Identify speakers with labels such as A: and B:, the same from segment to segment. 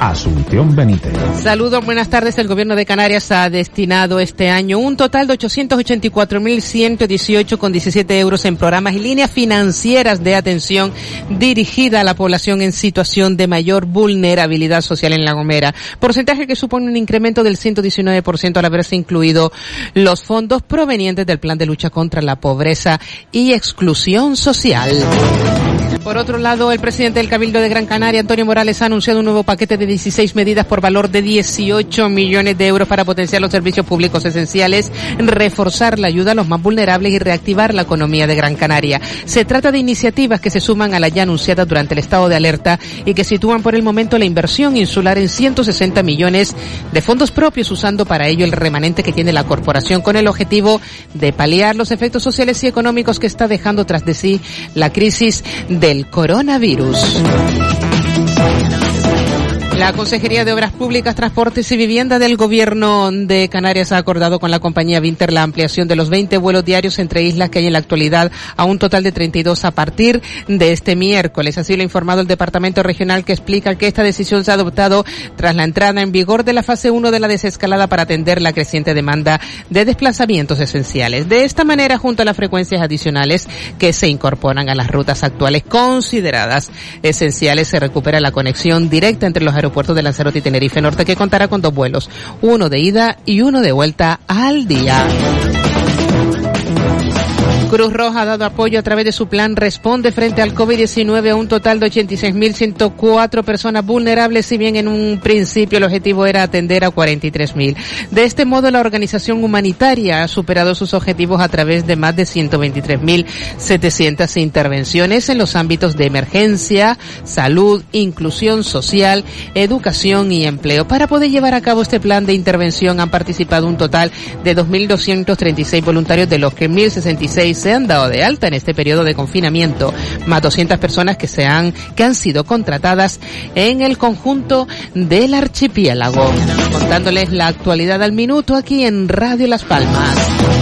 A: Asunción Benítez.
B: Saludos, buenas tardes. El gobierno de Canarias ha destinado este año un total de 884.118,17 euros en programas y líneas financieras de atención dirigida a la población en situación de mayor vulnerabilidad social en La Gomera. Porcentaje que supone un incremento del 119% al haberse incluido los fondos provenientes del plan de lucha contra la pobreza y exclusión social. Por otro lado, el presidente del Cabildo de Gran Canaria, Antonio Morales, ha anunciado un nuevo paquete de 16 medidas por valor de 18 millones de euros para potenciar los servicios públicos esenciales, reforzar la ayuda a los más vulnerables y reactivar la economía de Gran Canaria. Se trata de iniciativas que se suman a la ya anunciada durante el estado de alerta y que sitúan por el momento la inversión insular en 160 millones de fondos propios, usando para ello el remanente que tiene la corporación con el objetivo de paliar los efectos sociales y económicos que está dejando tras de sí la crisis del coronavirus. La Consejería de Obras Públicas, Transportes y Vivienda del Gobierno de Canarias ha acordado con la compañía Vinter la ampliación de los 20 vuelos diarios entre islas que hay en la actualidad a un total de 32 a partir de este miércoles. Así lo ha informado el Departamento Regional que explica que esta decisión se ha adoptado tras la entrada en vigor de la fase 1 de la desescalada para atender la creciente demanda de desplazamientos esenciales. De esta manera, junto a las frecuencias adicionales que se incorporan a las rutas actuales consideradas esenciales, se recupera la conexión directa entre los aeropuertos aeropuerto de Lanzarote y Tenerife Norte que contará con dos vuelos, uno de ida y uno de vuelta al día. Cruz Roja ha dado apoyo a través de su plan Responde frente al COVID-19 a un total de 86.104 personas vulnerables, si bien en un principio el objetivo era atender a 43.000. De este modo, la organización humanitaria ha superado sus objetivos a través de más de 123.700 intervenciones en los ámbitos de emergencia, salud, inclusión social, educación y empleo. Para poder llevar a cabo este plan de intervención han participado un total de 2.236 voluntarios, de los que 1.066 se han dado de alta en este periodo de confinamiento, más 200 personas que se han, que han sido contratadas en el conjunto del archipiélago. Contándoles la actualidad al minuto aquí en Radio Las Palmas.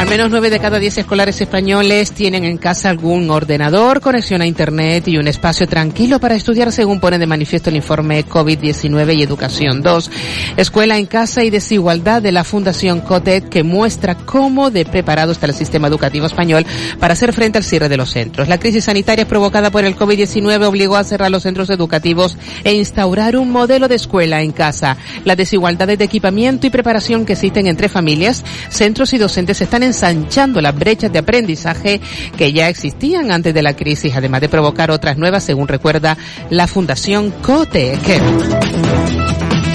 B: Al menos nueve de cada diez escolares españoles tienen en casa algún ordenador, conexión a Internet y un espacio tranquilo para estudiar, según pone de manifiesto el informe COVID-19 y Educación 2. Escuela en casa y desigualdad de la Fundación COTED que muestra cómo de preparado está el sistema educativo español para hacer frente al cierre de los centros. La crisis sanitaria provocada por el COVID-19 obligó a cerrar los centros educativos e instaurar un modelo de escuela en casa. Las desigualdades de equipamiento y preparación que existen entre familias, centros y docentes están ensanchando las brechas de aprendizaje que ya existían antes de la crisis, además de provocar otras nuevas, según recuerda la Fundación COTEC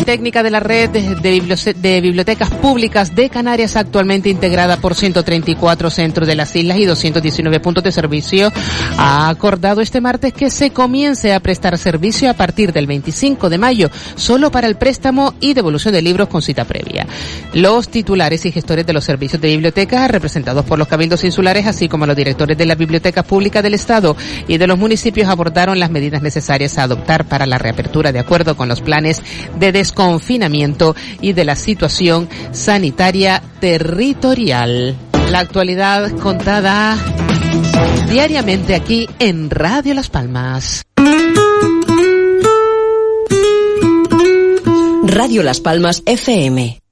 B: técnica de la red de, bibliotecas públicas de Canarias actualmente integrada por 134 centros de las islas y 219 puntos de servicio ha acordado este martes que se comience a prestar servicio a partir del 25 de mayo solo para el préstamo y devolución de libros con cita previa. Los titulares y gestores de los servicios de bibliotecas representados por los cabildos insulares así como los directores de las bibliotecas públicas del Estado y de los municipios abordaron las medidas necesarias a adoptar para la reapertura de acuerdo con los planes de desconfinamiento y de la situación sanitaria territorial. La actualidad contada diariamente aquí en Radio Las Palmas.
C: Radio Las Palmas FM.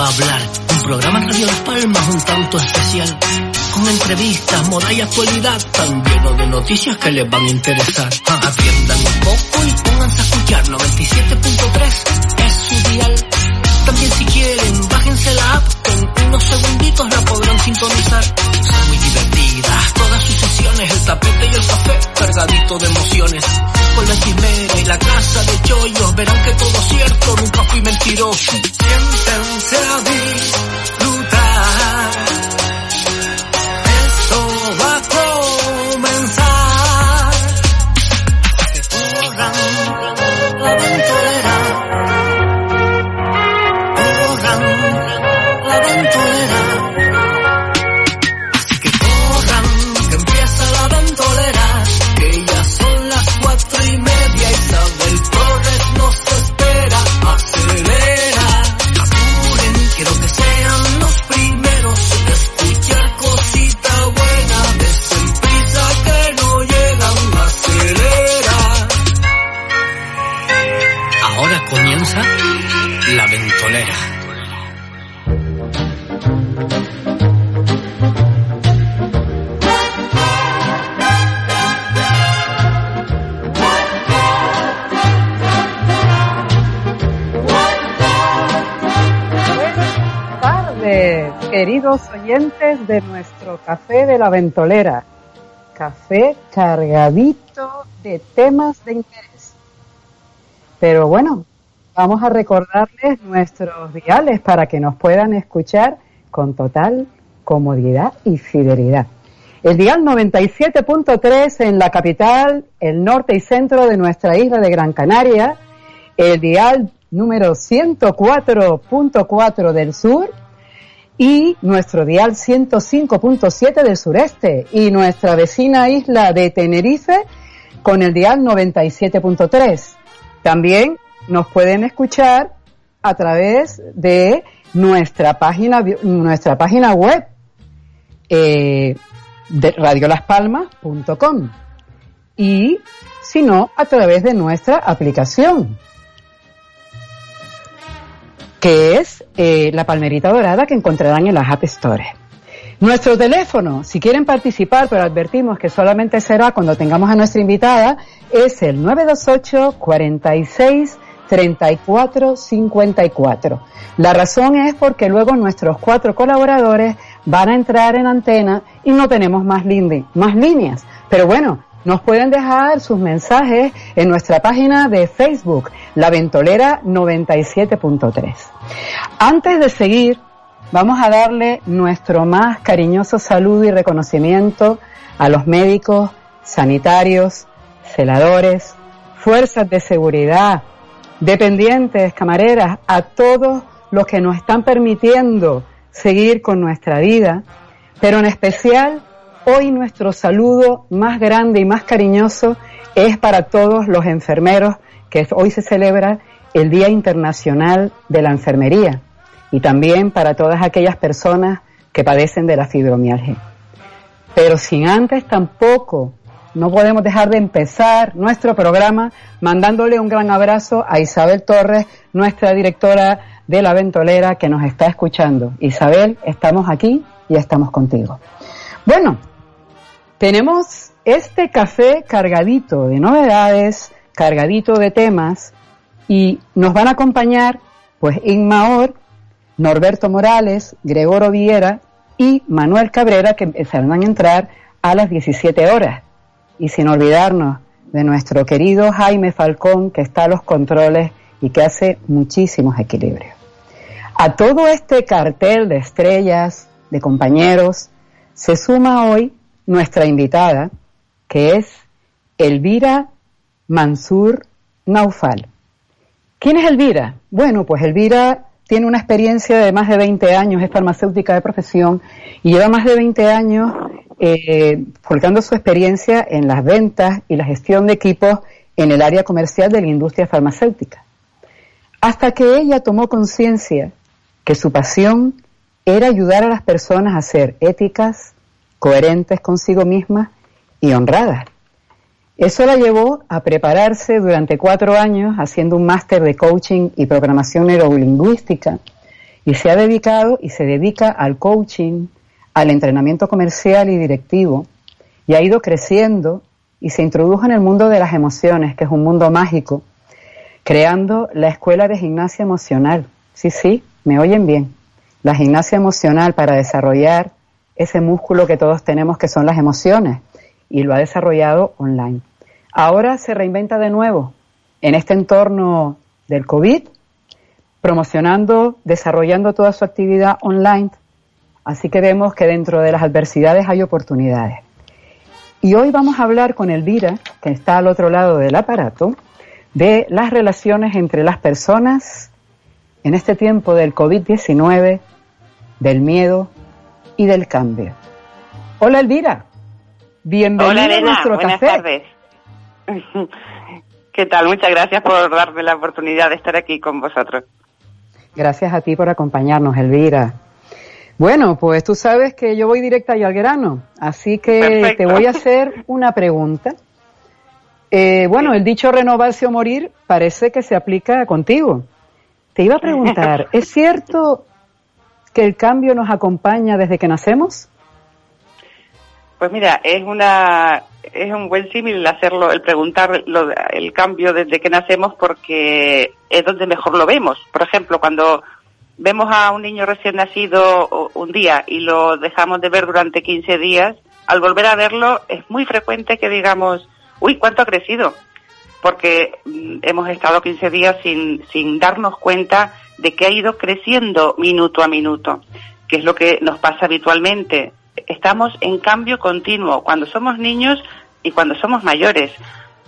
D: Un programa Radio Las Palmas un tanto especial. Con entrevistas, moda y actualidad, tan lleno de noticias que les van a interesar. Ah, atiendan un poco y pónganse a escuchar. 97.3 es su dial. También si quieren, bájense la app, con unos segunditos la podrán sintonizar. Son muy divertidas todas sus sesiones, el tapete y el café cargadito de emociones. Con la chimera y la casa de chollos, verán que todo cierto, nunca fui mentiroso.
E: Café de la ventolera. Café cargadito de temas de interés. Pero bueno, vamos a recordarles nuestros diales para que nos puedan escuchar con total comodidad y fidelidad. El dial 97.3 en la capital, el norte y centro de nuestra isla de Gran Canaria, el dial número 104.4 del sur y nuestro dial 105.7 del sureste y nuestra vecina isla de Tenerife con el dial 97.3. También nos pueden escuchar a través de nuestra página nuestra página web eh, de radiolaspalmas.com y si no a través de nuestra aplicación que es eh, la palmerita dorada que encontrarán en las App Store. Nuestro teléfono, si quieren participar, pero advertimos que solamente será cuando tengamos a nuestra invitada, es el 928 46 34 54. La razón es porque luego nuestros cuatro colaboradores van a entrar en antena y no tenemos más, más líneas. Pero bueno, nos pueden dejar sus mensajes en nuestra página de Facebook, La Ventolera 97.3. Antes de seguir, vamos a darle nuestro más cariñoso saludo y reconocimiento a los médicos, sanitarios, celadores, fuerzas de seguridad, dependientes, camareras, a todos los que nos están permitiendo seguir con nuestra vida, pero en especial hoy nuestro saludo más grande y más cariñoso es para todos los enfermeros que hoy se celebra el Día Internacional de la Enfermería y también para todas aquellas personas que padecen de la fibromialgia. Pero sin antes tampoco no podemos dejar de empezar nuestro programa mandándole un gran abrazo a Isabel Torres, nuestra directora de la Ventolera que nos está escuchando. Isabel, estamos aquí y estamos contigo. Bueno, tenemos este café cargadito de novedades, cargadito de temas y nos van a acompañar pues Inma Or, Norberto Morales, Gregorio Viera y Manuel Cabrera que empezarán a entrar a las 17 horas. Y sin olvidarnos de nuestro querido Jaime Falcón que está a los controles y que hace muchísimos equilibrios. A todo este cartel de estrellas, de compañeros, se suma hoy nuestra invitada, que es Elvira Mansur Naufal. ¿Quién es Elvira? Bueno, pues Elvira tiene una experiencia de más de 20 años, es farmacéutica de profesión y lleva más de 20 años eh, su experiencia en las ventas y la gestión de equipos en el área comercial de la industria farmacéutica. Hasta que ella tomó conciencia que su pasión era ayudar a las personas a ser éticas, coherentes consigo mismas y honradas. Eso la llevó a prepararse durante cuatro años haciendo un máster de coaching y programación neurolingüística y se ha dedicado y se dedica al coaching, al entrenamiento comercial y directivo y ha ido creciendo y se introdujo en el mundo de las emociones, que es un mundo mágico, creando la Escuela de Gimnasia Emocional. Sí, sí, me oyen bien. La gimnasia emocional para desarrollar ese músculo que todos tenemos que son las emociones y lo ha desarrollado online. Ahora se reinventa de nuevo en este entorno del COVID, promocionando, desarrollando toda su actividad online. Así que vemos que dentro de las adversidades hay oportunidades. Y hoy vamos a hablar con Elvira, que está al otro lado del aparato, de las relaciones entre las personas en este tiempo del COVID-19, del miedo y del cambio. Hola Elvira, bienvenida
F: Hola,
E: a nuestro
F: buenas
E: café.
F: tardes. ¿Qué tal? Muchas gracias por darme la oportunidad de estar aquí con vosotros.
E: Gracias a ti por acompañarnos, Elvira. Bueno, pues tú sabes que yo voy directa y al grano, así que
F: Perfecto.
E: te voy a hacer una pregunta. Eh, bueno, el dicho renovarse o morir parece que se aplica contigo. Te iba a preguntar, ¿es cierto que el cambio nos acompaña desde que nacemos?
F: Pues mira, es una es un buen símil hacerlo, el preguntar lo- el cambio desde que nacemos porque es donde mejor lo vemos. Por ejemplo, cuando vemos a un niño recién nacido un día y lo dejamos de ver durante 15 días, al volver a verlo es muy frecuente que digamos, uy, ¿cuánto ha crecido? Porque hemos estado 15 días sin, sin darnos cuenta de que ha ido creciendo minuto a minuto, que es lo que nos pasa habitualmente. Estamos en cambio continuo cuando somos niños y cuando somos mayores.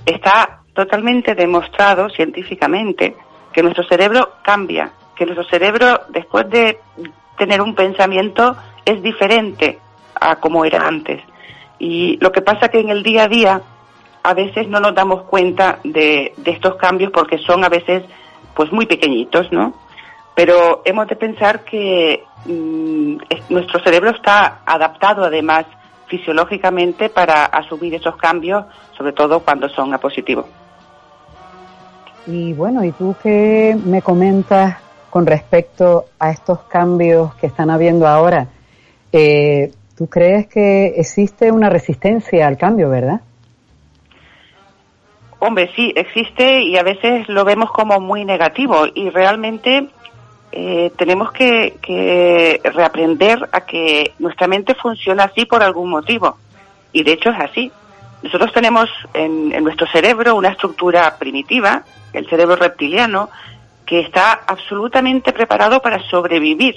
F: Está totalmente demostrado científicamente que nuestro cerebro cambia, que nuestro cerebro después de tener un pensamiento es diferente a como era antes. Y lo que pasa que en el día a día a veces no nos damos cuenta de, de estos cambios porque son a veces pues muy pequeñitos, ¿no? Pero hemos de pensar que mm, es- nuestro cerebro está adaptado además fisiológicamente para asumir esos cambios, sobre todo cuando son a positivo.
E: Y bueno, ¿y tú qué me comentas con respecto a estos cambios que están habiendo ahora? Eh, ¿Tú crees que existe una resistencia al cambio, verdad?
F: Hombre, sí, existe y a veces lo vemos como muy negativo y realmente eh, tenemos que, reaprender a que nuestra mente funciona así por algún motivo. Y de hecho es así. Nosotros tenemos en, en nuestro cerebro una estructura primitiva, el cerebro reptiliano, que está absolutamente preparado para sobrevivir.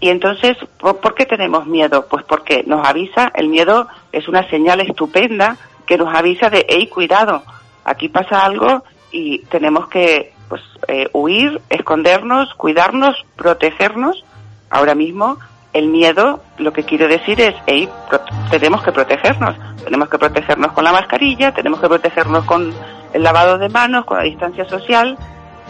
F: Y entonces, ¿por, por qué tenemos miedo? Pues porque nos avisa, el miedo es una señal estupenda que nos avisa de, hey, cuidado, aquí pasa algo y tenemos que pues, eh, huir, escondernos, cuidarnos, protegernos. Ahora mismo, el miedo lo que quiere decir es, tenemos que protegernos. Tenemos que protegernos con la mascarilla, tenemos que protegernos con el lavado de manos, con la distancia social,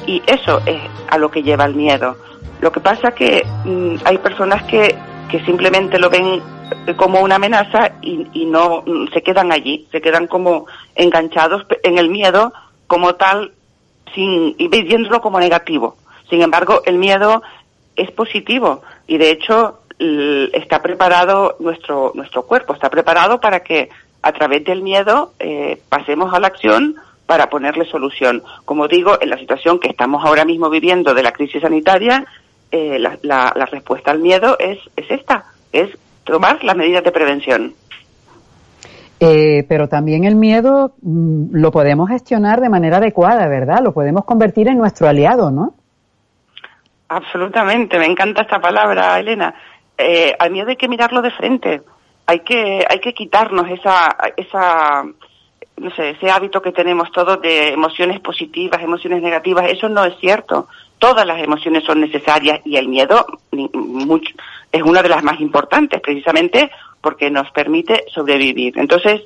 F: y eso es a lo que lleva el miedo. Lo que pasa que mm, hay personas que, que simplemente lo ven como una amenaza y, y no mm, se quedan allí, se quedan como enganchados en el miedo como tal, sin y viéndolo como negativo. Sin embargo, el miedo es positivo y de hecho está preparado nuestro nuestro cuerpo está preparado para que a través del miedo eh, pasemos a la acción para ponerle solución. Como digo, en la situación que estamos ahora mismo viviendo de la crisis sanitaria, eh, la, la- la respuesta al miedo es, es esta, es tomar las medidas de prevención.
E: Eh, pero también el miedo mm, lo podemos gestionar de manera adecuada, ¿verdad? Lo podemos convertir en nuestro aliado, ¿no?
F: Absolutamente, me encanta esta palabra, Elena. Eh, al miedo hay que mirarlo de frente. Hay que, hay que quitarnos esa, esa, no sé, ese hábito que tenemos todos de emociones positivas, emociones negativas. Eso no es cierto. Todas las emociones son necesarias y el miedo ni- mucho- es una de las más importantes, precisamente porque nos permite sobrevivir. Entonces,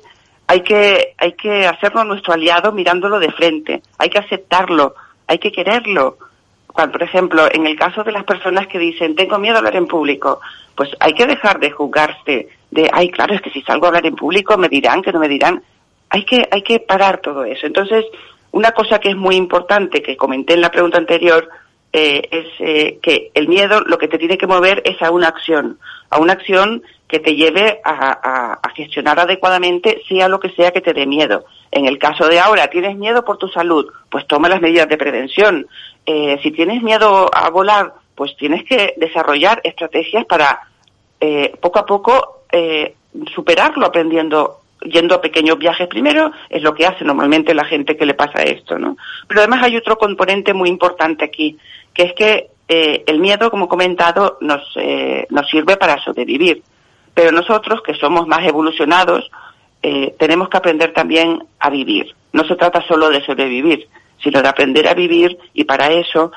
F: hay que, hay que hacerlo nuestro aliado mirándolo de frente. Hay que aceptarlo, hay que quererlo cuando, por ejemplo, en el caso de las personas que dicen, tengo miedo a hablar en público, pues hay que dejar de juzgarse, de, ay, claro, es que si salgo a hablar en público me dirán, que no me dirán. Hay que, hay que parar todo eso. Entonces, una cosa que es muy importante, que comenté en la pregunta anterior, eh, es eh, que el miedo lo que te tiene que mover es a una acción, a una acción que te lleve a, gestionar adecuadamente sea lo que sea que te dé miedo. En el caso de ahora, tienes miedo por tu salud, pues toma las medidas de prevención. Eh, si tienes miedo a volar, pues tienes que desarrollar estrategias para poco a poco superarlo aprendiendo yendo a pequeños viajes primero, es lo que hace normalmente la gente que le pasa esto, ¿no? Pero además hay otro componente muy importante aquí, que es que eh, el miedo, como he comentado, nos, eh, nos sirve para sobrevivir. Pero nosotros, que somos más evolucionados, eh, tenemos que aprender también a vivir. No se trata solo de sobrevivir, sino de aprender a vivir y para eso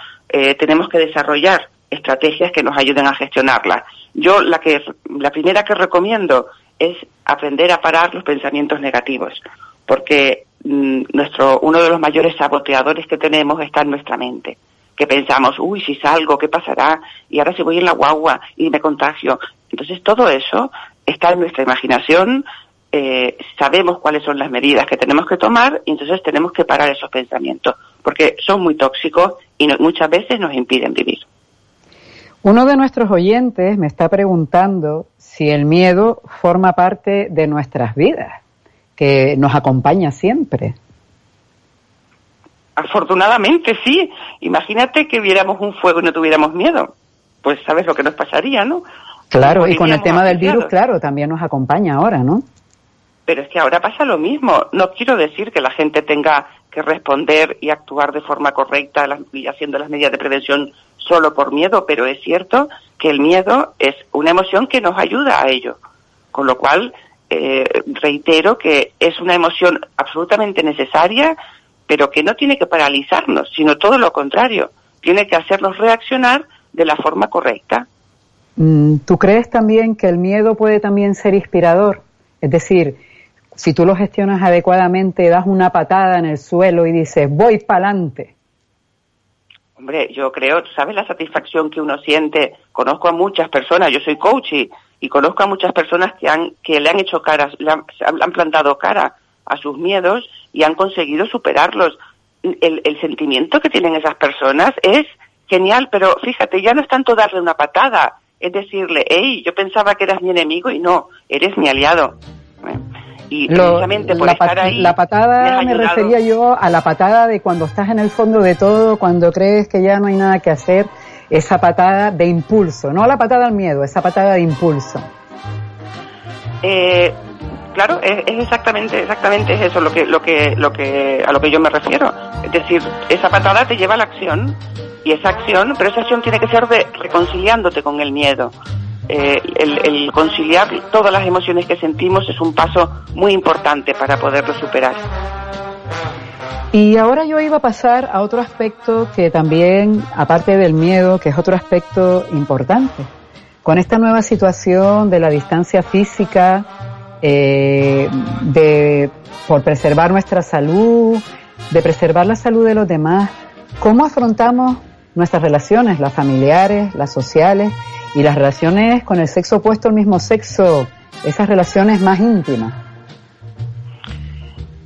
F: tenemos que desarrollar estrategias que nos ayuden a gestionarla. Yo la que la primera que recomiendo es aprender a parar los pensamientos negativos, porque mm, nuestro uno de los mayores saboteadores que tenemos está en nuestra mente, que pensamos, uy, si salgo, ¿qué pasará? Y ahora si voy en la guagua y me contagio. Entonces todo eso está en nuestra imaginación, eh, sabemos cuáles son las medidas que tenemos que tomar y entonces tenemos que parar esos pensamientos, porque son muy tóxicos y muchas veces nos impiden vivir.
E: Uno de nuestros oyentes me está preguntando si el miedo forma parte de nuestras vidas, que nos acompaña siempre.
F: Afortunadamente sí. Imagínate que viéramos un fuego y no tuviéramos miedo. Pues sabes lo que nos pasaría, ¿no?
E: Claro, y con el tema del virus, claro, también nos acompaña ahora, ¿no?
F: Pero es que ahora pasa lo mismo. No quiero decir que la gente tenga que responder y actuar de forma correcta y haciendo las medidas de prevención solo por miedo, pero es cierto que el miedo es una emoción que nos ayuda a ello. Con lo cual, eh, reitero que es una emoción absolutamente necesaria, pero que no tiene que paralizarnos, sino todo lo contrario, tiene que hacernos reaccionar de la forma correcta.
E: Mm, ¿Tú crees también que el miedo puede también ser inspirador? Es decir, si tú lo gestionas adecuadamente, das una patada en el suelo y dices, voy para adelante.
F: Hombre, yo creo, ¿sabes la satisfacción que uno siente? Conozco a muchas personas, yo soy coach y, conozco a muchas personas que, han, que le han hecho cara, le han, plantado cara a sus miedos y han conseguido superarlos. El sentimiento que tienen esas personas es genial, pero fíjate, ya no es tanto darle una patada, es decirle, hey, yo pensaba que eras mi enemigo y no, eres mi aliado. Y precisamente por
E: la,
F: estar ahí.
E: La patada me, refería yo a la patada de cuando estás en el fondo de todo, cuando crees que ya no hay nada que hacer, esa patada de impulso, no la patada al miedo, esa patada de impulso.
F: Eh, claro, es, exactamente, exactamente es eso lo que, lo que, lo que, a lo que yo me refiero. Es decir, esa patada te lleva a la acción y esa acción, pero esa acción tiene que ser de reconciliándote con el miedo. Eh, el, conciliar todas las emociones que sentimos es un paso muy importante para poderlo superar.
E: Y ahora yo iba a pasar a otro aspecto que también, aparte del miedo, que es otro aspecto importante. Con esta nueva situación de la distancia física, eh, de, por preservar nuestra salud, de preservar la salud de los demás, ¿cómo afrontamos nuestras relaciones, las familiares, las sociales y las relaciones con el sexo opuesto al mismo sexo, esas relaciones más íntimas?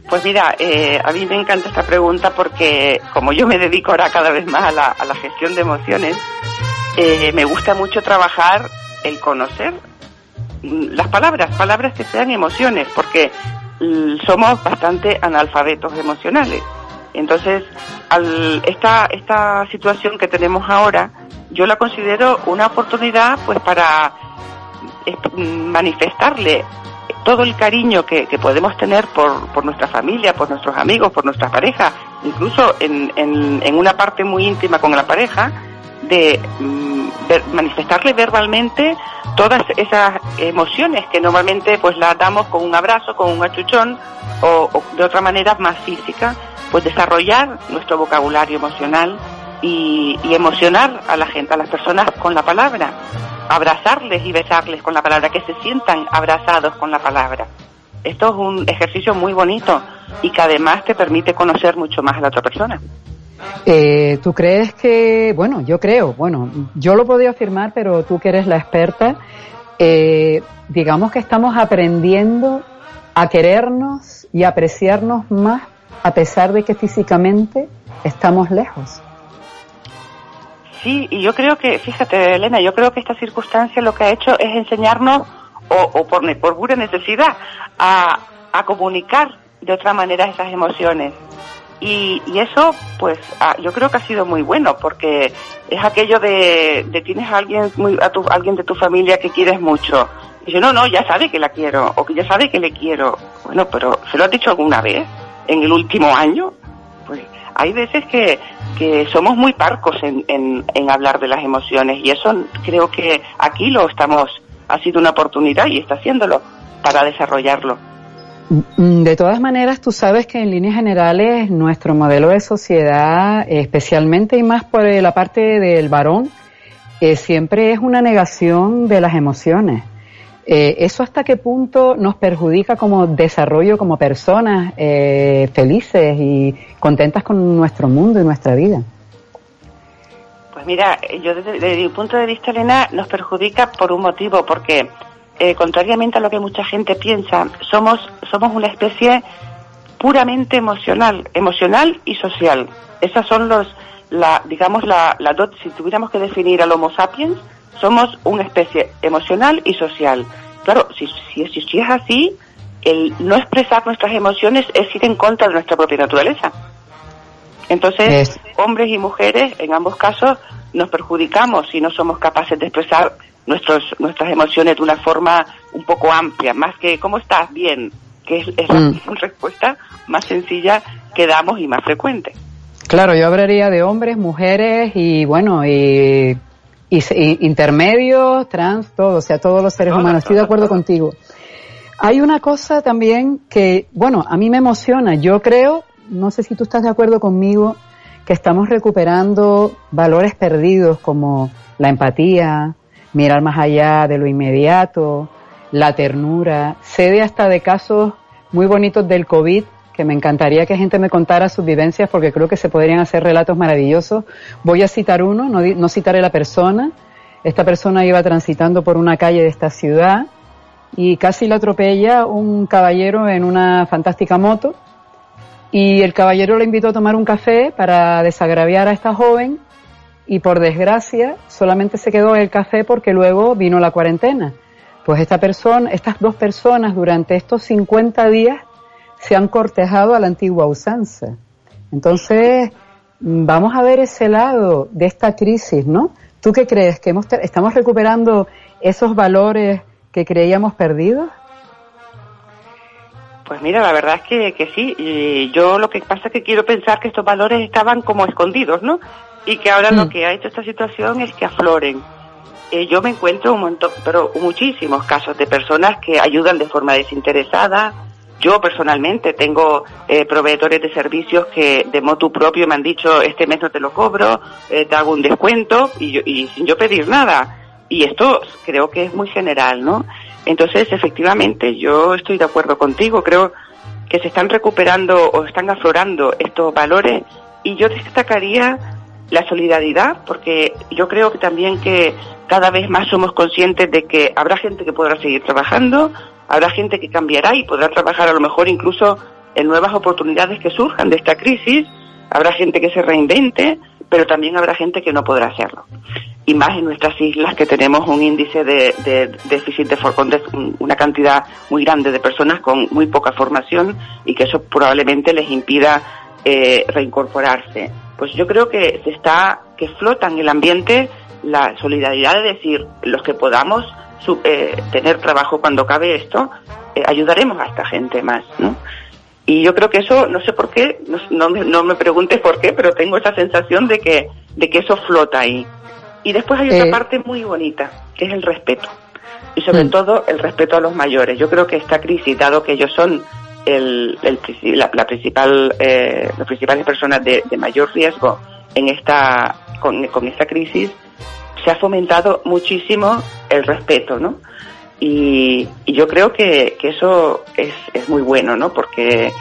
F: Pues mira, eh, a mí me encanta esta pregunta porque como yo me dedico ahora cada vez más a la, gestión de emociones, eh, me gusta mucho trabajar el conocer las palabras, palabras que sean emociones, porque somos bastante analfabetos emocionales. Entonces, al, esta, esta situación que tenemos ahora, yo la considero una oportunidad pues para manifestarle todo el cariño que, podemos tener por, nuestra familia, por nuestros amigos, por nuestra pareja, incluso en, una parte muy íntima con la pareja, de mm, manifestarle verbalmente todas esas emociones que normalmente pues las damos con un abrazo, con un achuchón o, o de otra manera más física, pues desarrollar nuestro vocabulario emocional y, emocionar a la gente, a las personas con la palabra, abrazarles y besarles con la palabra, que se sientan abrazados con la palabra. Esto es un ejercicio muy bonito y que además te permite conocer mucho más a la otra persona.
E: Eh, ¿Tú crees que, bueno, yo creo, bueno, yo lo podía afirmar, pero tú que eres la experta, eh, digamos que estamos aprendiendo a querernos y apreciarnos más a pesar de que físicamente estamos lejos.
F: Sí, y yo creo que, fíjate, Elena, yo creo que esta circunstancia lo que ha hecho es enseñarnos, o, por, por pura necesidad, a, comunicar de otra manera esas emociones. Y, y eso, pues, ah, yo creo que ha sido muy bueno, porque es aquello de, de tienes a alguien, muy, a tu, alguien de tu familia que quieres mucho. Y dice, no, no, ya sabe que la quiero, o que ya sabe que le quiero. Bueno, pero ¿se lo has dicho alguna vez? ¿En el último año? Pues hay veces que, que somos muy parcos en, en, en hablar de las emociones y eso creo que aquí lo estamos, ha sido una oportunidad y está haciéndolo para desarrollarlo.
E: Mm, de todas maneras, tú sabes que en líneas generales nuestro modelo de sociedad, especialmente y más por la parte del varón, eh, siempre es una negación de las emociones. Eh, ¿Eso hasta qué punto nos perjudica como desarrollo, como personas eh, felices y contentas con nuestro mundo y nuestra vida?
F: Pues mira, yo desde, desde mi punto de vista, Elena, nos perjudica por un motivo, porque eh, contrariamente a lo que mucha gente piensa, somos, somos una especie puramente emocional, emocional y social. Esas son los, la, digamos, la, la si tuviéramos que definir al Homo sapiens, somos una especie emocional y social. Claro, si, si, si, es así, el no expresar nuestras emociones es ir en contra de nuestra propia naturaleza. Entonces, hombres y mujeres, en ambos casos, nos perjudicamos si no somos capaces de expresar nuestros, nuestras emociones de una forma un poco amplia, más que ¿cómo estás? Bien, que es, la mm. respuesta más sencilla que damos y más frecuente.
E: Claro, yo hablaría de hombres, mujeres y bueno, y, intermedios, trans, todo, o sea, todos los seres humanos. Estoy de acuerdo contigo. Hay una cosa también que, bueno, a mí me emociona. Yo creo, no sé si tú estás de acuerdo conmigo, que estamos recuperando valores perdidos como la empatía, mirar más allá de lo inmediato, la ternura. Sé de hasta de casos muy bonitos del COVID que me encantaría que gente me contara sus vivencias porque creo que se podrían hacer relatos maravillosos. Voy a citar uno, no, no citaré la persona. Esta persona iba transitando por una calle de esta ciudad y casi la atropella un caballero en una fantástica moto y el caballero le invitó a tomar un café para desagraviar a esta joven y por desgracia solamente se quedó el café porque luego vino la cuarentena. Pues esta persona, estas dos personas durante estos 50 días se han cortejado a la antigua usanza. Entonces, vamos a ver ese lado de esta crisis, ¿no? ¿Tú qué crees? ¿Que hemos, estamos recuperando esos valores que creíamos perdidos?
F: Pues mira, la verdad es que, que sí. Y yo lo que pasa es que quiero pensar que estos valores estaban como escondidos, ¿no? y que ahora lo mm. que ha hecho esta situación es que afloren. Eh, yo me encuentro un montón, pero muchísimos casos de personas que ayudan de forma desinteresada. Yo personalmente tengo eh, proveedores de servicios que de motu propio me han dicho este mes no te lo cobro, eh, te hago un descuento y, y sin yo pedir nada. Y esto creo que es muy general, ¿no? Entonces, efectivamente, yo estoy de acuerdo contigo. Creo que se están recuperando o están aflorando estos valores y yo destacaría la solidaridad, porque yo creo que también que cada vez más somos conscientes de que habrá gente que podrá seguir trabajando, habrá gente que cambiará y podrá trabajar a lo mejor incluso en nuevas oportunidades que surjan de esta crisis, habrá gente que se reinvente, pero también habrá gente que no podrá hacerlo. Y más en nuestras islas que tenemos un índice de, de déficit de una cantidad muy grande de personas con muy poca formación y que eso probablemente les impida eh, reincorporarse pues yo creo que se está, que flota en el ambiente la solidaridad de decir, los que podamos eh, tener trabajo cuando cabe esto, eh, ayudaremos a esta gente más, ¿no? Y yo creo que eso, no sé por qué, no, no, me preguntes por qué, pero tengo esa sensación de que, de que eso flota ahí. Y después hay otra eh. parte muy bonita, que es el respeto. Y sobre mm. todo el respeto a los mayores. Yo creo que esta crisis, dado que ellos son el, la, principal, eh, las principales personas de, mayor riesgo en esta, con, esta crisis, se ha fomentado muchísimo el respeto, ¿no? Y, yo creo que, que eso es, es, muy bueno, ¿no? Porque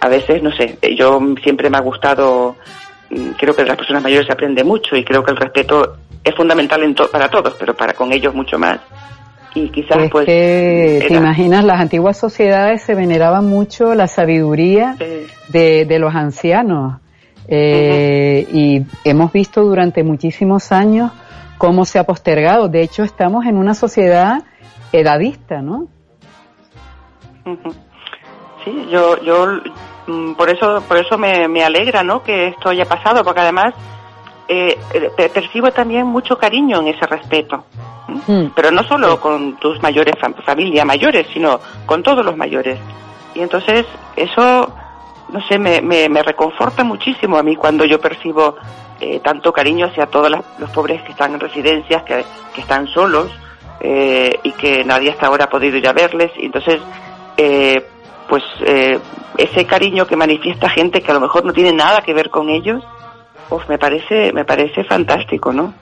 F: a veces, no sé, yo siempre me ha gustado, mm, creo que de las personas mayores se aprende mucho y creo que el respeto es fundamental en para todos, pero para con ellos mucho más. Y quizás pues
E: te imaginas las antiguas sociedades se veneraba mucho la sabiduría de, de, los ancianos. Eh, y hemos visto durante muchísimos años cómo se ha postergado. De hecho, estamos en una sociedad edadista, ¿no?
F: Sí, yo, yo mm, por eso, por eso me, me alegra, ¿no? Que esto haya pasado, porque además eh, percibo también mucho cariño en ese respeto. Hmm. Pero no solo con tus mayores, familia mayores, sino con todos los mayores. Y entonces eso, no sé, me, me, me reconforta muchísimo a mí cuando yo percibo eh, tanto cariño hacia todos los pobres que están en residencias, que, que están solos eh, y que nadie hasta ahora ha podido ir a verles. Y entonces, eh, pues eh, ese cariño que manifiesta gente que a lo mejor no tiene nada que ver con ellos, pues me parece, me parece fantástico, ¿no?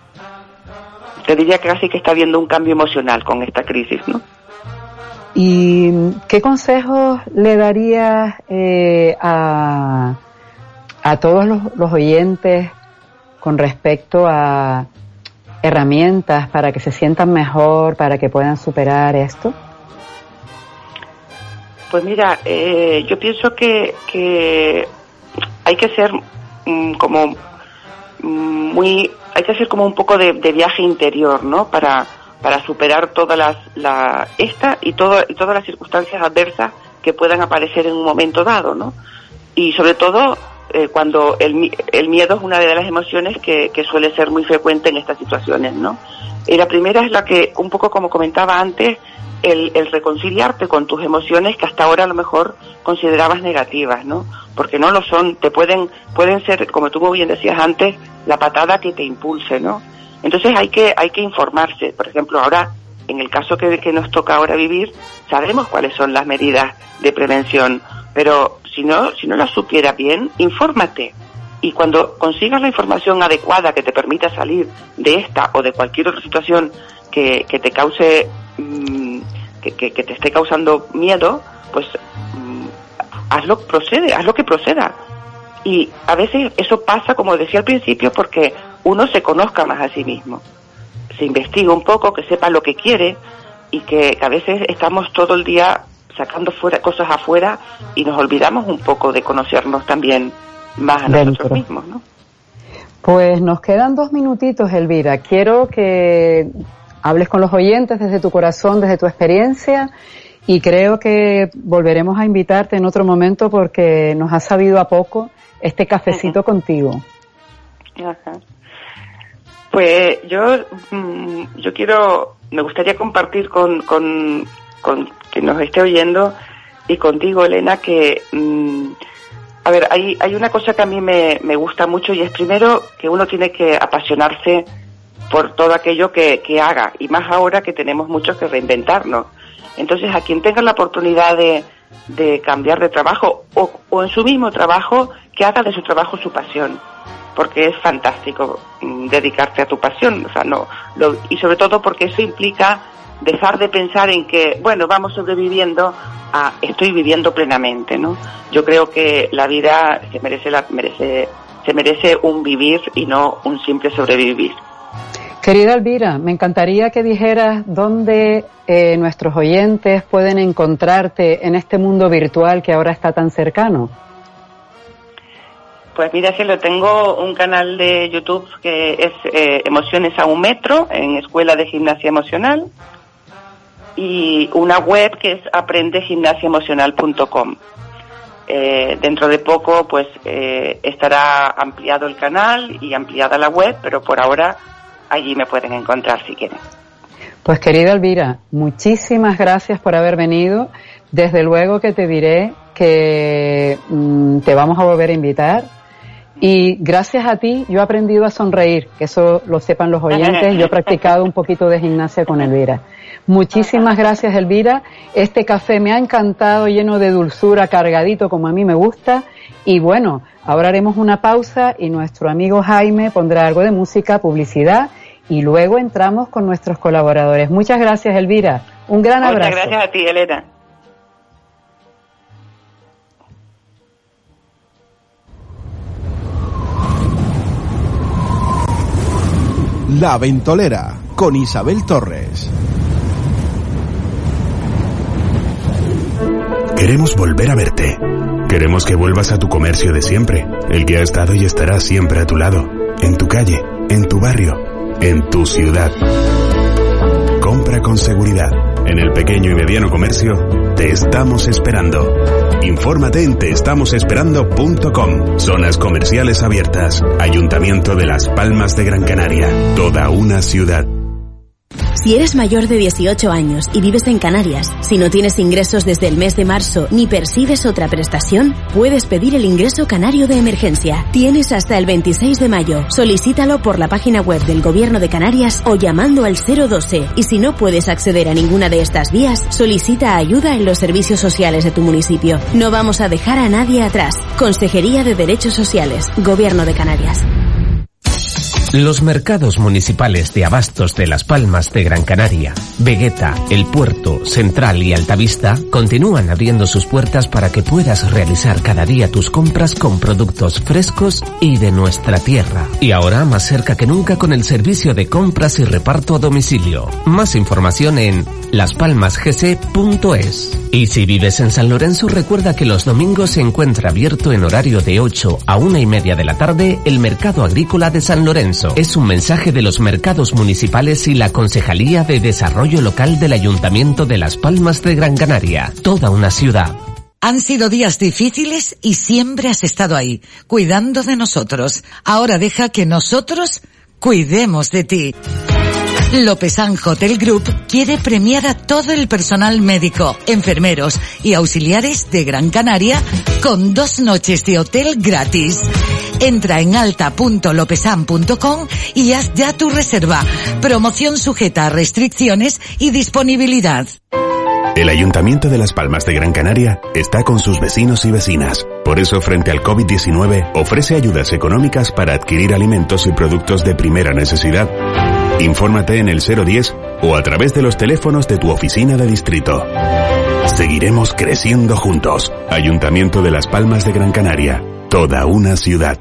F: Te diría que casi que está habiendo un cambio emocional con esta crisis, ¿no?
E: ¿Y qué consejos le darías eh, a, a todos los, los oyentes con respecto a herramientas para que se sientan mejor, para que puedan superar esto?
F: Pues mira, eh, yo pienso que, que hay que ser mm, como muy, hay que hacer como un poco de, viaje interior, ¿no? Para, para superar todas las, la, esta y, todo, y todas las circunstancias adversas que puedan aparecer en un momento dado, ¿no? Y sobre todo eh, cuando el, el, miedo es una de las emociones que, que, suele ser muy frecuente en estas situaciones, ¿no? La primera es la que, un poco como comentaba antes, el, el, reconciliarte con tus emociones que hasta ahora a lo mejor considerabas negativas, ¿no? Porque no lo son, te pueden, pueden ser, como tú muy bien decías antes, la patada que te impulse, ¿no? Entonces hay que, hay que informarse. Por ejemplo, ahora, en el caso que, que nos toca ahora vivir, sabemos cuáles son las medidas de prevención, pero si no, si no las supiera bien, infórmate. Y cuando consigas la información adecuada que te permita salir de esta o de cualquier otra situación que, que te cause mm, que, te esté causando miedo, pues mm, hazlo, procede, haz lo que proceda. Y a veces eso pasa, como decía al principio, porque uno se conozca más a sí mismo. Se investiga un poco, que sepa lo que quiere y que, a veces estamos todo el día sacando fuera cosas afuera y nos olvidamos un poco de conocernos también más a nosotros mismos, ¿no?
E: Pues nos quedan dos minutitos, Elvira. Quiero que hables con los oyentes desde tu corazón, desde tu experiencia y creo que volveremos a invitarte en otro momento porque nos ha sabido a poco este cafecito contigo.
F: Pues yo, mm, yo quiero, me gustaría compartir con, con, con quien nos esté oyendo y contigo, Elena, que, mm, a ver, hay, hay una cosa que a mí me, me gusta mucho y es primero que uno tiene que apasionarse por todo aquello que, que haga, y más ahora que tenemos muchos que reinventarnos. Entonces, a quien tenga la oportunidad de, de cambiar de trabajo o, o, en su mismo trabajo, que haga de su trabajo su pasión, porque es fantástico mm, dedicarte a tu pasión, o sea, no, lo, y sobre todo porque eso implica dejar de pensar en que, bueno, vamos sobreviviendo a estoy viviendo plenamente, ¿no? Yo creo que la vida se merece, la, merece, se merece un vivir y no un simple sobrevivir.
E: Querida Elvira, me encantaría que dijeras dónde eh, nuestros oyentes pueden encontrarte en este mundo virtual que ahora está tan cercano.
F: Pues mira, si lo tengo un canal de YouTube que es eh, Emociones a un metro en Escuela de Gimnasia Emocional y una web que es aprendegimnasiaemocional.com. Eh, dentro de poco pues eh, estará ampliado el canal y ampliada la web, pero por ahora allí me pueden encontrar si quieren.
E: Pues querida Elvira, muchísimas gracias por haber venido. Desde luego que te diré que mm, te vamos a volver a invitar. Y gracias a ti yo he aprendido a sonreír, que eso lo sepan los oyentes. Yo he practicado un poquito de gimnasia con Elvira. Muchísimas gracias Elvira. Este café me ha encantado, lleno de dulzura, cargadito como a mí me gusta. Y bueno, ahora haremos una pausa y nuestro amigo Jaime pondrá algo de música, publicidad y luego entramos con nuestros colaboradores. Muchas gracias, Elvira. Un gran abrazo.
F: Muchas gracias a ti, Elena.
G: La Ventolera con Isabel Torres.
H: Queremos volver a verte Queremos que vuelvas a tu comercio de siempre, el que ha estado y estará siempre a tu lado, en tu calle, en tu barrio, en tu ciudad. Compra con seguridad. En el pequeño y mediano comercio, te estamos esperando. Infórmate en teestamosesperando.com. Zonas comerciales abiertas. Ayuntamiento de Las Palmas de Gran Canaria. Toda una ciudad.
I: Si eres mayor de 18 años y vives en Canarias, si no tienes ingresos desde el mes de marzo ni percibes otra prestación, puedes pedir el ingreso canario de emergencia. Tienes hasta el 26 de mayo. Solicítalo por la página web del Gobierno de Canarias o llamando al 012. Y si no puedes acceder a ninguna de estas vías, solicita ayuda en los servicios sociales de tu municipio. No vamos a dejar a nadie atrás. Consejería de Derechos Sociales, Gobierno de Canarias.
J: Los mercados municipales de abastos de Las Palmas de Gran Canaria, Vegueta, El Puerto, Central y Altavista continúan abriendo sus puertas para que puedas realizar cada día tus compras con productos frescos y de nuestra tierra. Y ahora más cerca que nunca con el servicio de compras y reparto a domicilio. Más información en laspalmasgc.es. Y si vives en San Lorenzo, recuerda que los domingos se encuentra abierto en horario de 8 a una y media de la tarde el Mercado Agrícola de San Lorenzo. Es un mensaje de los mercados municipales y la Concejalía de Desarrollo Local del Ayuntamiento de Las Palmas de Gran Canaria. Toda una ciudad.
K: Han sido días difíciles y siempre has estado ahí, cuidando de nosotros. Ahora deja que nosotros cuidemos de ti. Lopesan Hotel Group quiere premiar a todo el personal médico, enfermeros y auxiliares de Gran Canaria con dos noches de hotel gratis. Entra en alta.lopesan.com y haz ya tu reserva. Promoción sujeta a restricciones y disponibilidad.
H: El Ayuntamiento de Las Palmas de Gran Canaria está con sus vecinos y vecinas. Por eso, frente al COVID-19, ofrece ayudas económicas para adquirir alimentos y productos de primera necesidad. Infórmate en el 010 o a través de los teléfonos de tu oficina de distrito. Seguiremos creciendo juntos. Ayuntamiento de Las Palmas de Gran Canaria. Toda una ciudad.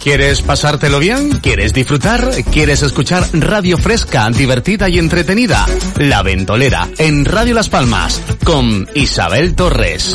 L: ¿Quieres pasártelo bien? ¿Quieres disfrutar? ¿Quieres escuchar radio fresca, divertida y entretenida? La Ventolera, en Radio Las Palmas, con Isabel Torres.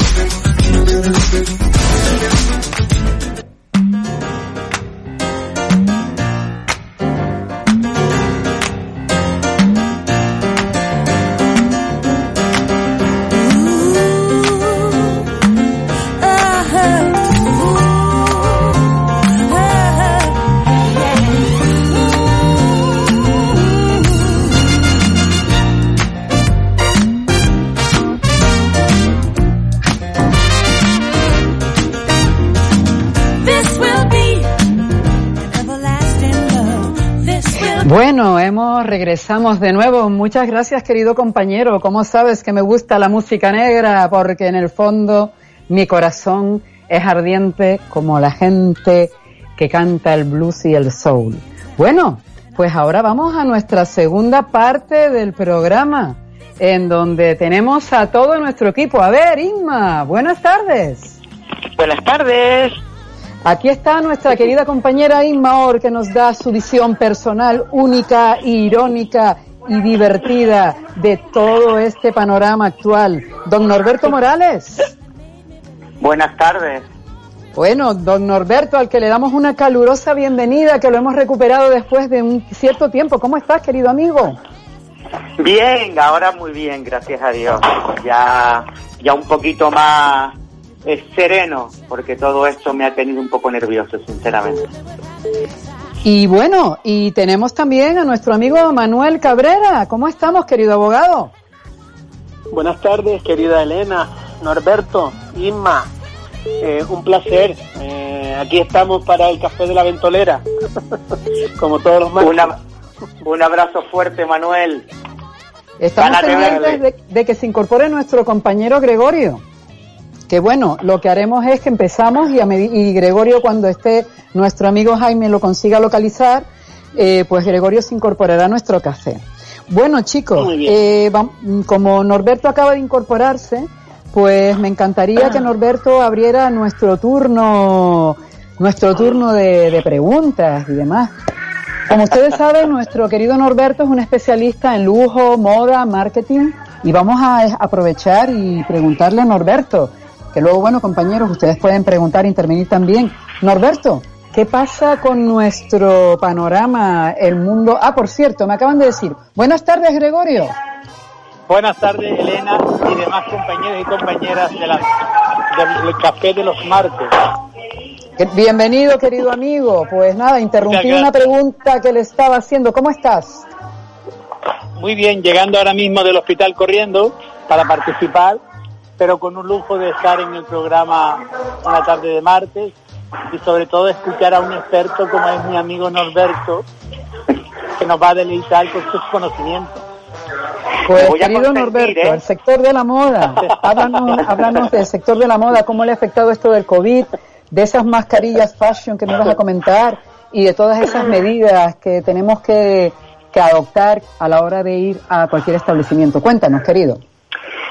E: Bueno, hemos regresamos de nuevo. Muchas gracias, querido compañero. ¿Cómo sabes que me gusta la música negra? Porque en el fondo mi corazón es ardiente como la gente que canta el blues y el soul. Bueno, pues ahora vamos a nuestra segunda parte del programa, en donde tenemos a todo nuestro equipo. A ver, Inma, buenas tardes.
F: Buenas tardes.
E: Aquí está nuestra querida compañera Inma Or, que nos da su visión personal única, irónica y divertida de todo este panorama actual. Don Norberto Morales.
M: Buenas tardes.
E: Bueno, don Norberto, al que le damos una calurosa bienvenida, que lo hemos recuperado después de un cierto tiempo. ¿Cómo estás, querido amigo?
M: Bien, ahora muy bien, gracias a Dios. Ya, ya un poquito más es sereno, porque todo esto me ha tenido un poco nervioso, sinceramente.
E: Y bueno, y tenemos también a nuestro amigo Manuel Cabrera. ¿Cómo estamos, querido abogado?
N: Buenas tardes, querida Elena, Norberto, Inma. Eh, un placer. Eh, aquí estamos para el café de la ventolera, como todos los martes.
M: un abrazo fuerte, Manuel.
E: Estamos pendientes de, de que se incorpore nuestro compañero Gregorio que bueno, lo que haremos es que empezamos y, a y Gregorio cuando esté nuestro amigo Jaime lo consiga localizar, eh, pues Gregorio se incorporará a nuestro café. Bueno chicos, eh, como Norberto acaba de incorporarse, pues me encantaría que Norberto abriera nuestro turno, nuestro turno de, de preguntas y demás. Como ustedes saben, nuestro querido Norberto es un especialista en lujo, moda, marketing Y vamos a aprovechar y preguntarle a Norberto, que luego, bueno, compañeros, ustedes pueden preguntar, intervenir también. Norberto, ¿qué pasa con nuestro panorama, el mundo? Ah, por cierto, me acaban de decir, buenas tardes, Gregorio.
N: Buenas tardes, Elena y demás compañeros y compañeras de la, del Café de los Martes.
E: Bienvenido, querido amigo. Pues nada, interrumpí una pregunta que le estaba haciendo. ¿Cómo estás?
N: Muy bien, llegando ahora mismo del hospital corriendo para participar, pero con un lujo de estar en el programa una tarde de martes y sobre todo escuchar a un experto como es mi amigo Norberto, que nos va a deleitar con sus conocimientos.
E: Pues querido Norberto, ¿eh? el sector de la moda, háblanos, háblanos del sector de la moda, cómo le ha afectado esto del COVID, de esas mascarillas fashion que me vas a comentar y de todas esas medidas que tenemos que, adoptar a la hora de ir a cualquier establecimiento. Cuéntanos, querido.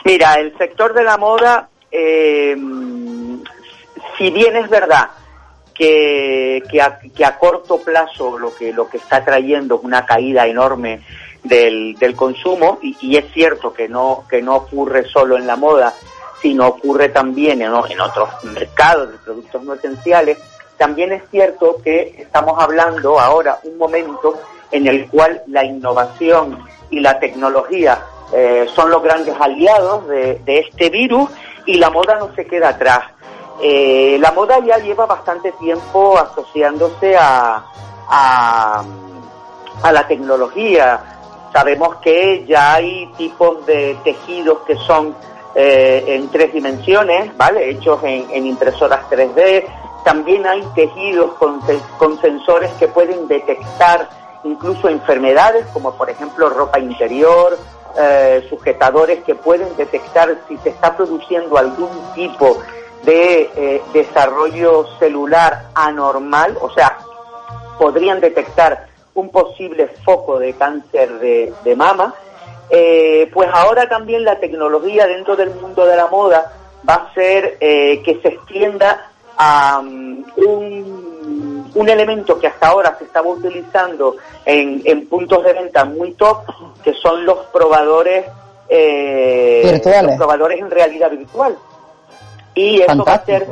M: Mira, el sector de la moda, eh, si bien es verdad que, que, a, corto plazo lo que, lo que está trayendo es una caída enorme del, del consumo y, es cierto que no que no ocurre solo en la moda sino ocurre también en otros mercados de productos no esenciales también es cierto que estamos hablando ahora un momento en el cual la innovación y la tecnología eh, son los grandes aliados de, este virus y la moda no se queda atrás. Eh, la moda ya lleva bastante tiempo asociándose a, a, la tecnología, Sabemos que ya hay tipos de tejidos que son eh, en tres dimensiones, ¿vale? Hechos en, impresoras 3D. También hay tejidos con, con sensores que pueden detectar incluso enfermedades, como por ejemplo ropa interior, eh, sujetadores que pueden detectar si se está produciendo algún tipo de eh, desarrollo celular anormal, o sea, podrían detectar un posible foco de cáncer de, de mama, eh, pues ahora también la tecnología dentro del mundo de la moda va a ser que se extienda a um, un, un, elemento que hasta ahora se estaba utilizando en, en puntos de venta muy top, que son los probadores, eh, los probadores en realidad virtual. Y eso va a hacer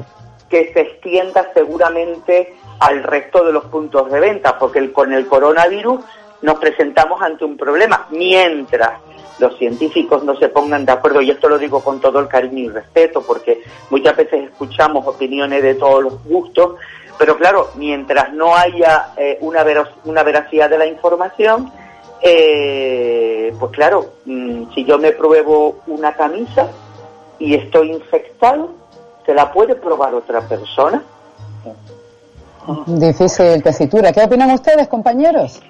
M: que se extienda seguramente al resto de los puntos de venta, porque el, con el coronavirus nos presentamos ante un problema. Mientras los científicos no se pongan de acuerdo, y esto lo digo con todo el cariño y respeto, porque muchas veces escuchamos opiniones de todos los gustos, pero claro, mientras no haya eh, una, una veracidad de la información, eh, pues claro, mmm, si yo me pruebo una camisa y estoy infectado, ¿se la puede probar otra persona?
E: Difícil tesitura. ¿Qué opinan ustedes, compañeros?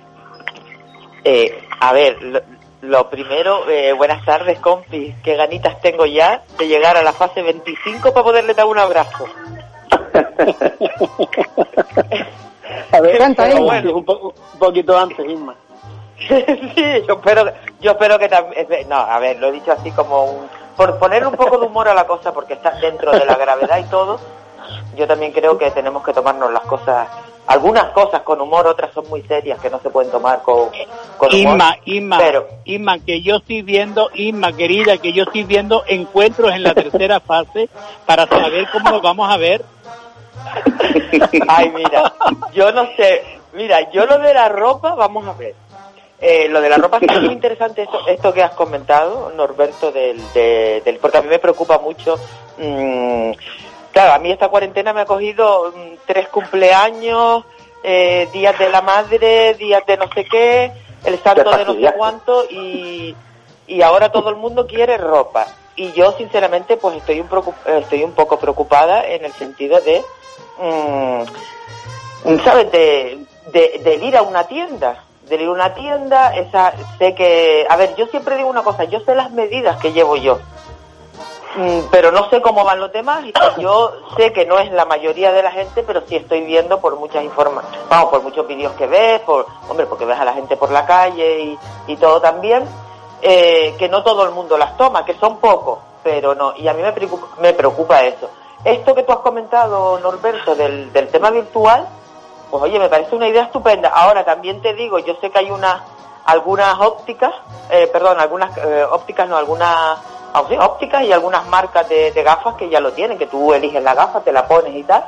O: Eh, a ver, lo, lo primero, eh, buenas tardes, compi. Qué ganitas tengo ya de llegar a la fase 25 para poderle dar un abrazo.
N: a ver, Pero bueno, un, po un, poquito antes, Isma.
O: sí, yo espero, yo espero que también... No, a ver, lo he dicho así como un... Por ponerle un poco de humor a la cosa, porque está dentro de la gravedad y todo, yo también creo que tenemos que tomarnos las cosas, algunas cosas con humor, otras son muy serias que no se pueden tomar con, con humor.
N: Inma, Inma, pero, Inma, que yo estoy viendo, Inma querida, que yo estoy viendo encuentros en la tercera fase para saber cómo lo vamos a ver.
O: Ay, mira, yo no sé, mira, yo lo de la ropa, vamos a ver. Eh, lo de la ropa es muy interesante esto, esto que has comentado, Norberto, del, de, del, porque a mí me preocupa mucho mmm, Claro, a mí esta cuarentena me ha cogido mm, tres cumpleaños, eh, días de la madre, días de no sé qué, el santo de no sé cuánto y, y ahora todo el mundo quiere ropa. Y yo sinceramente pues estoy un, estoy un poco preocupada en el sentido de, mmm, ¿sabes? De, de, de ir a una tienda de ir a una tienda, esa, sé que, a ver, yo siempre digo una cosa, yo sé las medidas que llevo yo, Mm, pero no sé cómo van los demás y yo sé que no es la mayoría de la gente, pero sí estoy viendo por muchas informaciones, vamos, por muchos vídeos que ves, por, hombre, porque ves a la gente por la calle y, y todo también, eh, que no todo el mundo las toma, que son pocos, pero no, y a mí me preocupa, me preocupa eso. Esto que tú has comentado, Norberto, del, del tema virtual, pues oye, me parece una idea estupenda. Ahora también te digo, yo sé que hay una algunas ópticas, eh, perdón, algunas eh, ópticas, no, algunas ah, ópticas y algunas marcas de, de gafas que ya lo tienen, que tú eliges la gafa, te la pones y tal.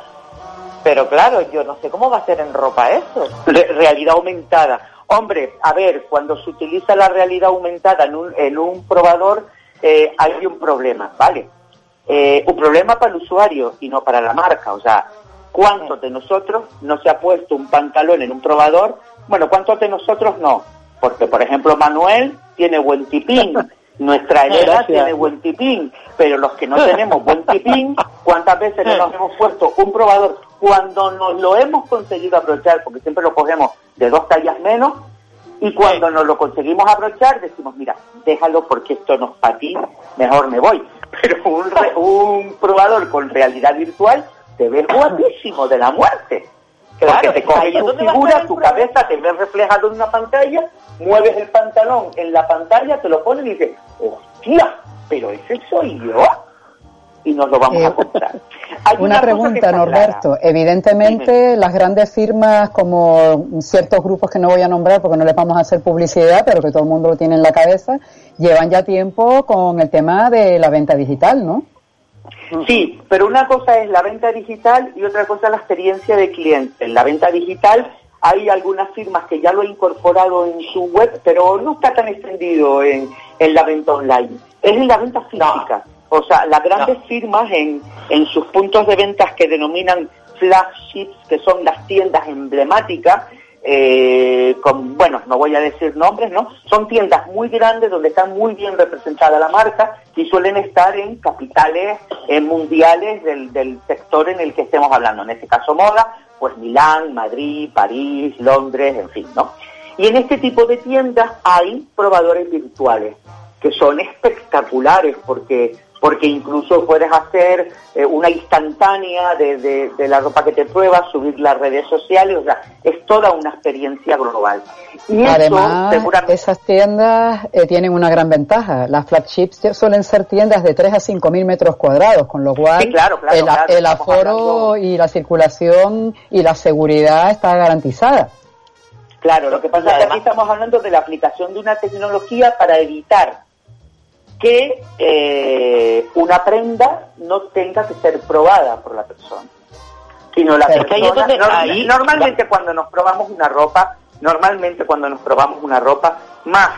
O: Pero claro, yo no sé cómo va a ser en ropa eso.
M: Re- realidad aumentada. Hombre, a ver, cuando se utiliza la realidad aumentada en un, en un probador, eh, hay un problema, ¿vale? Eh, un problema para el usuario y no para la marca. O sea, ¿cuántos de nosotros no se ha puesto un pantalón en un probador? Bueno, ¿cuántos de nosotros no? Porque, por ejemplo, Manuel tiene buen tipín, nuestra
N: Gracias.
M: tiene buen tipín, pero los que no tenemos buen tipín, ¿cuántas veces no nos hemos puesto un probador cuando nos lo hemos conseguido abrochar? Porque siempre lo cogemos de dos tallas menos, y cuando nos lo conseguimos abrochar decimos, mira, déjalo porque esto no es para ti, mejor me voy. Pero un, re- un probador con realidad virtual te ves guapísimo de la muerte.
O: Claro,
M: porque te coge tu figura, tu cabeza, te ves reflejado en una pantalla, mueves el pantalón en la pantalla, te lo pones y dices, hostia, pero ese soy yo. Y nos lo vamos
E: Eh,
M: a comprar. Hay
E: Una pregunta, Norberto. Evidentemente, las grandes firmas, como ciertos grupos que no voy a nombrar porque no les vamos a hacer publicidad, pero que todo el mundo lo tiene en la cabeza, llevan ya tiempo con el tema de la venta digital, ¿no?
M: Sí, pero una cosa es la venta digital y otra cosa es la experiencia de cliente. En la venta digital hay algunas firmas que ya lo han incorporado en su web, pero no está tan extendido en, en la venta online. Es en la venta física. O sea, las grandes firmas en, en sus puntos de ventas que denominan flagships, que son las tiendas emblemáticas, eh, con, bueno, no voy a decir nombres, ¿no? Son tiendas muy grandes donde está muy bien representada la marca y suelen estar en capitales eh, mundiales del, del sector en el que estemos hablando. En este caso moda, pues Milán, Madrid, París, Londres, en fin, ¿no? Y en este tipo de tiendas hay probadores virtuales que son espectaculares porque porque incluso puedes hacer eh, una instantánea de, de- de la ropa que te pruebas, subir las redes sociales, o sea, es toda una experiencia global. Y
E: Además,
M: seguramente
E: esas tiendas eh, tienen una gran ventaja. Las flagships suelen ser tiendas de 3 a 5 mil metros cuadrados, con lo cual
M: Sí, claro, claro,
E: el,
M: claro,
E: el aforo y la circulación y la seguridad está garantizada.
M: Claro, lo que pasa es que aquí estamos hablando de la aplicación de una tecnología para evitar que eh, una prenda no tenga que ser probada por la persona. Sino la
O: Pero
M: persona, norm-
O: ahí-
M: normalmente cuando nos probamos una ropa, normalmente cuando nos probamos una ropa, más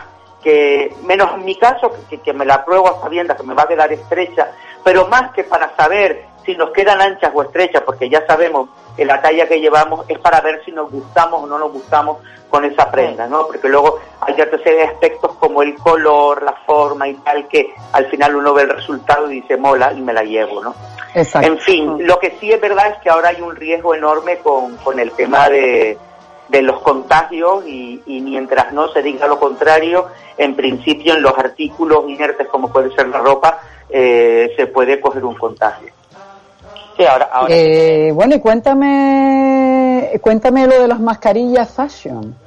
M: que, menos en mi caso, que, que me la pruebo a sabiendas que me va a quedar estrecha, pero más que para saber si nos quedan anchas o estrechas, porque ya sabemos que la talla que llevamos es para ver si nos gustamos o no nos gustamos con esa prenda, ¿no? Porque luego hay de aspectos como el color, la forma y tal, que al final uno ve el resultado y dice mola y me la llevo, ¿no?
E: Exacto.
M: En fin, lo que sí es verdad es que ahora hay un riesgo enorme con, con el tema de, de los contagios y, y mientras no se diga lo contrario, en principio en los artículos inertes como puede ser la ropa, eh, se puede coger un contagio.
O: Sí, ahora, ahora
E: Eh, bueno, y cuéntame, cuéntame lo de las mascarillas fashion.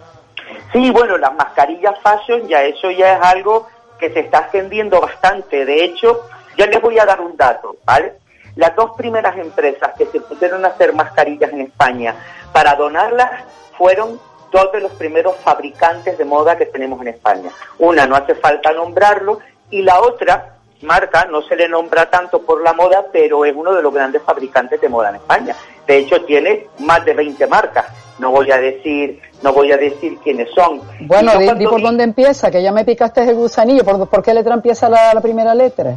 M: Sí, bueno, las mascarillas fashion, ya eso ya es algo que se está extendiendo bastante. De hecho, ya les voy a dar un dato, ¿vale? Las dos primeras empresas que se pusieron a hacer mascarillas en España para donarlas fueron dos de los primeros fabricantes de moda que tenemos en España. Una no hace falta nombrarlo y la otra marca no se le nombra tanto por la moda, pero es uno de los grandes fabricantes de moda en España. De hecho, tiene más de 20 marcas. No voy a decir, no voy a decir quiénes son.
E: Bueno, di,
M: cuando
E: di por dónde empieza, que ya me picaste el gusanillo. ¿Por, por qué letra empieza la, la primera letra?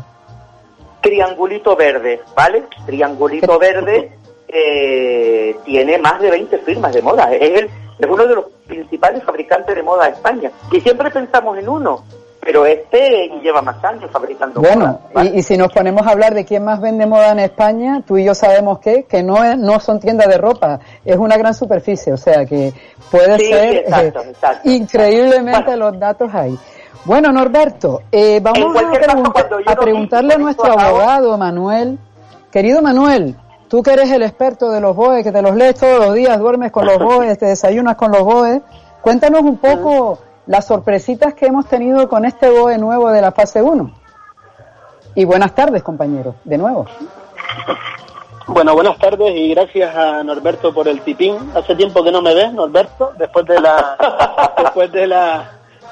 M: Triangulito Verde, ¿vale? Triangulito Verde eh, tiene más de 20 firmas de moda. Es, el- es uno de los principales fabricantes de moda de España. Y siempre pensamos en uno, pero este lleva más años fabricando
E: Bueno,
M: moda.
E: y, y si nos ponemos a hablar de quién más vende moda en España, tú y yo sabemos que, que no, es, no son tiendas de ropa, es una gran superficie, o sea que puede
M: Sí,
E: ser
M: sí, exacto,
E: eh,
M: exacto.
E: increíblemente los datos ahí. Bueno, Norberto, eh, vamos a,
M: caso,
E: a preguntarle a nuestro abogado, Manuel. Querido Manuel, tú que eres el experto de los BOE, que te los lees todos los días, duermes con los BOE, te desayunas con los BOE, cuéntanos un poco las sorpresitas que hemos tenido con este BOE nuevo de la fase 1. Y buenas tardes, compañeros, de nuevo.
N: Bueno, buenas tardes y gracias a Norberto por el tipín. Hace tiempo que no me ves, Norberto, después de la después de la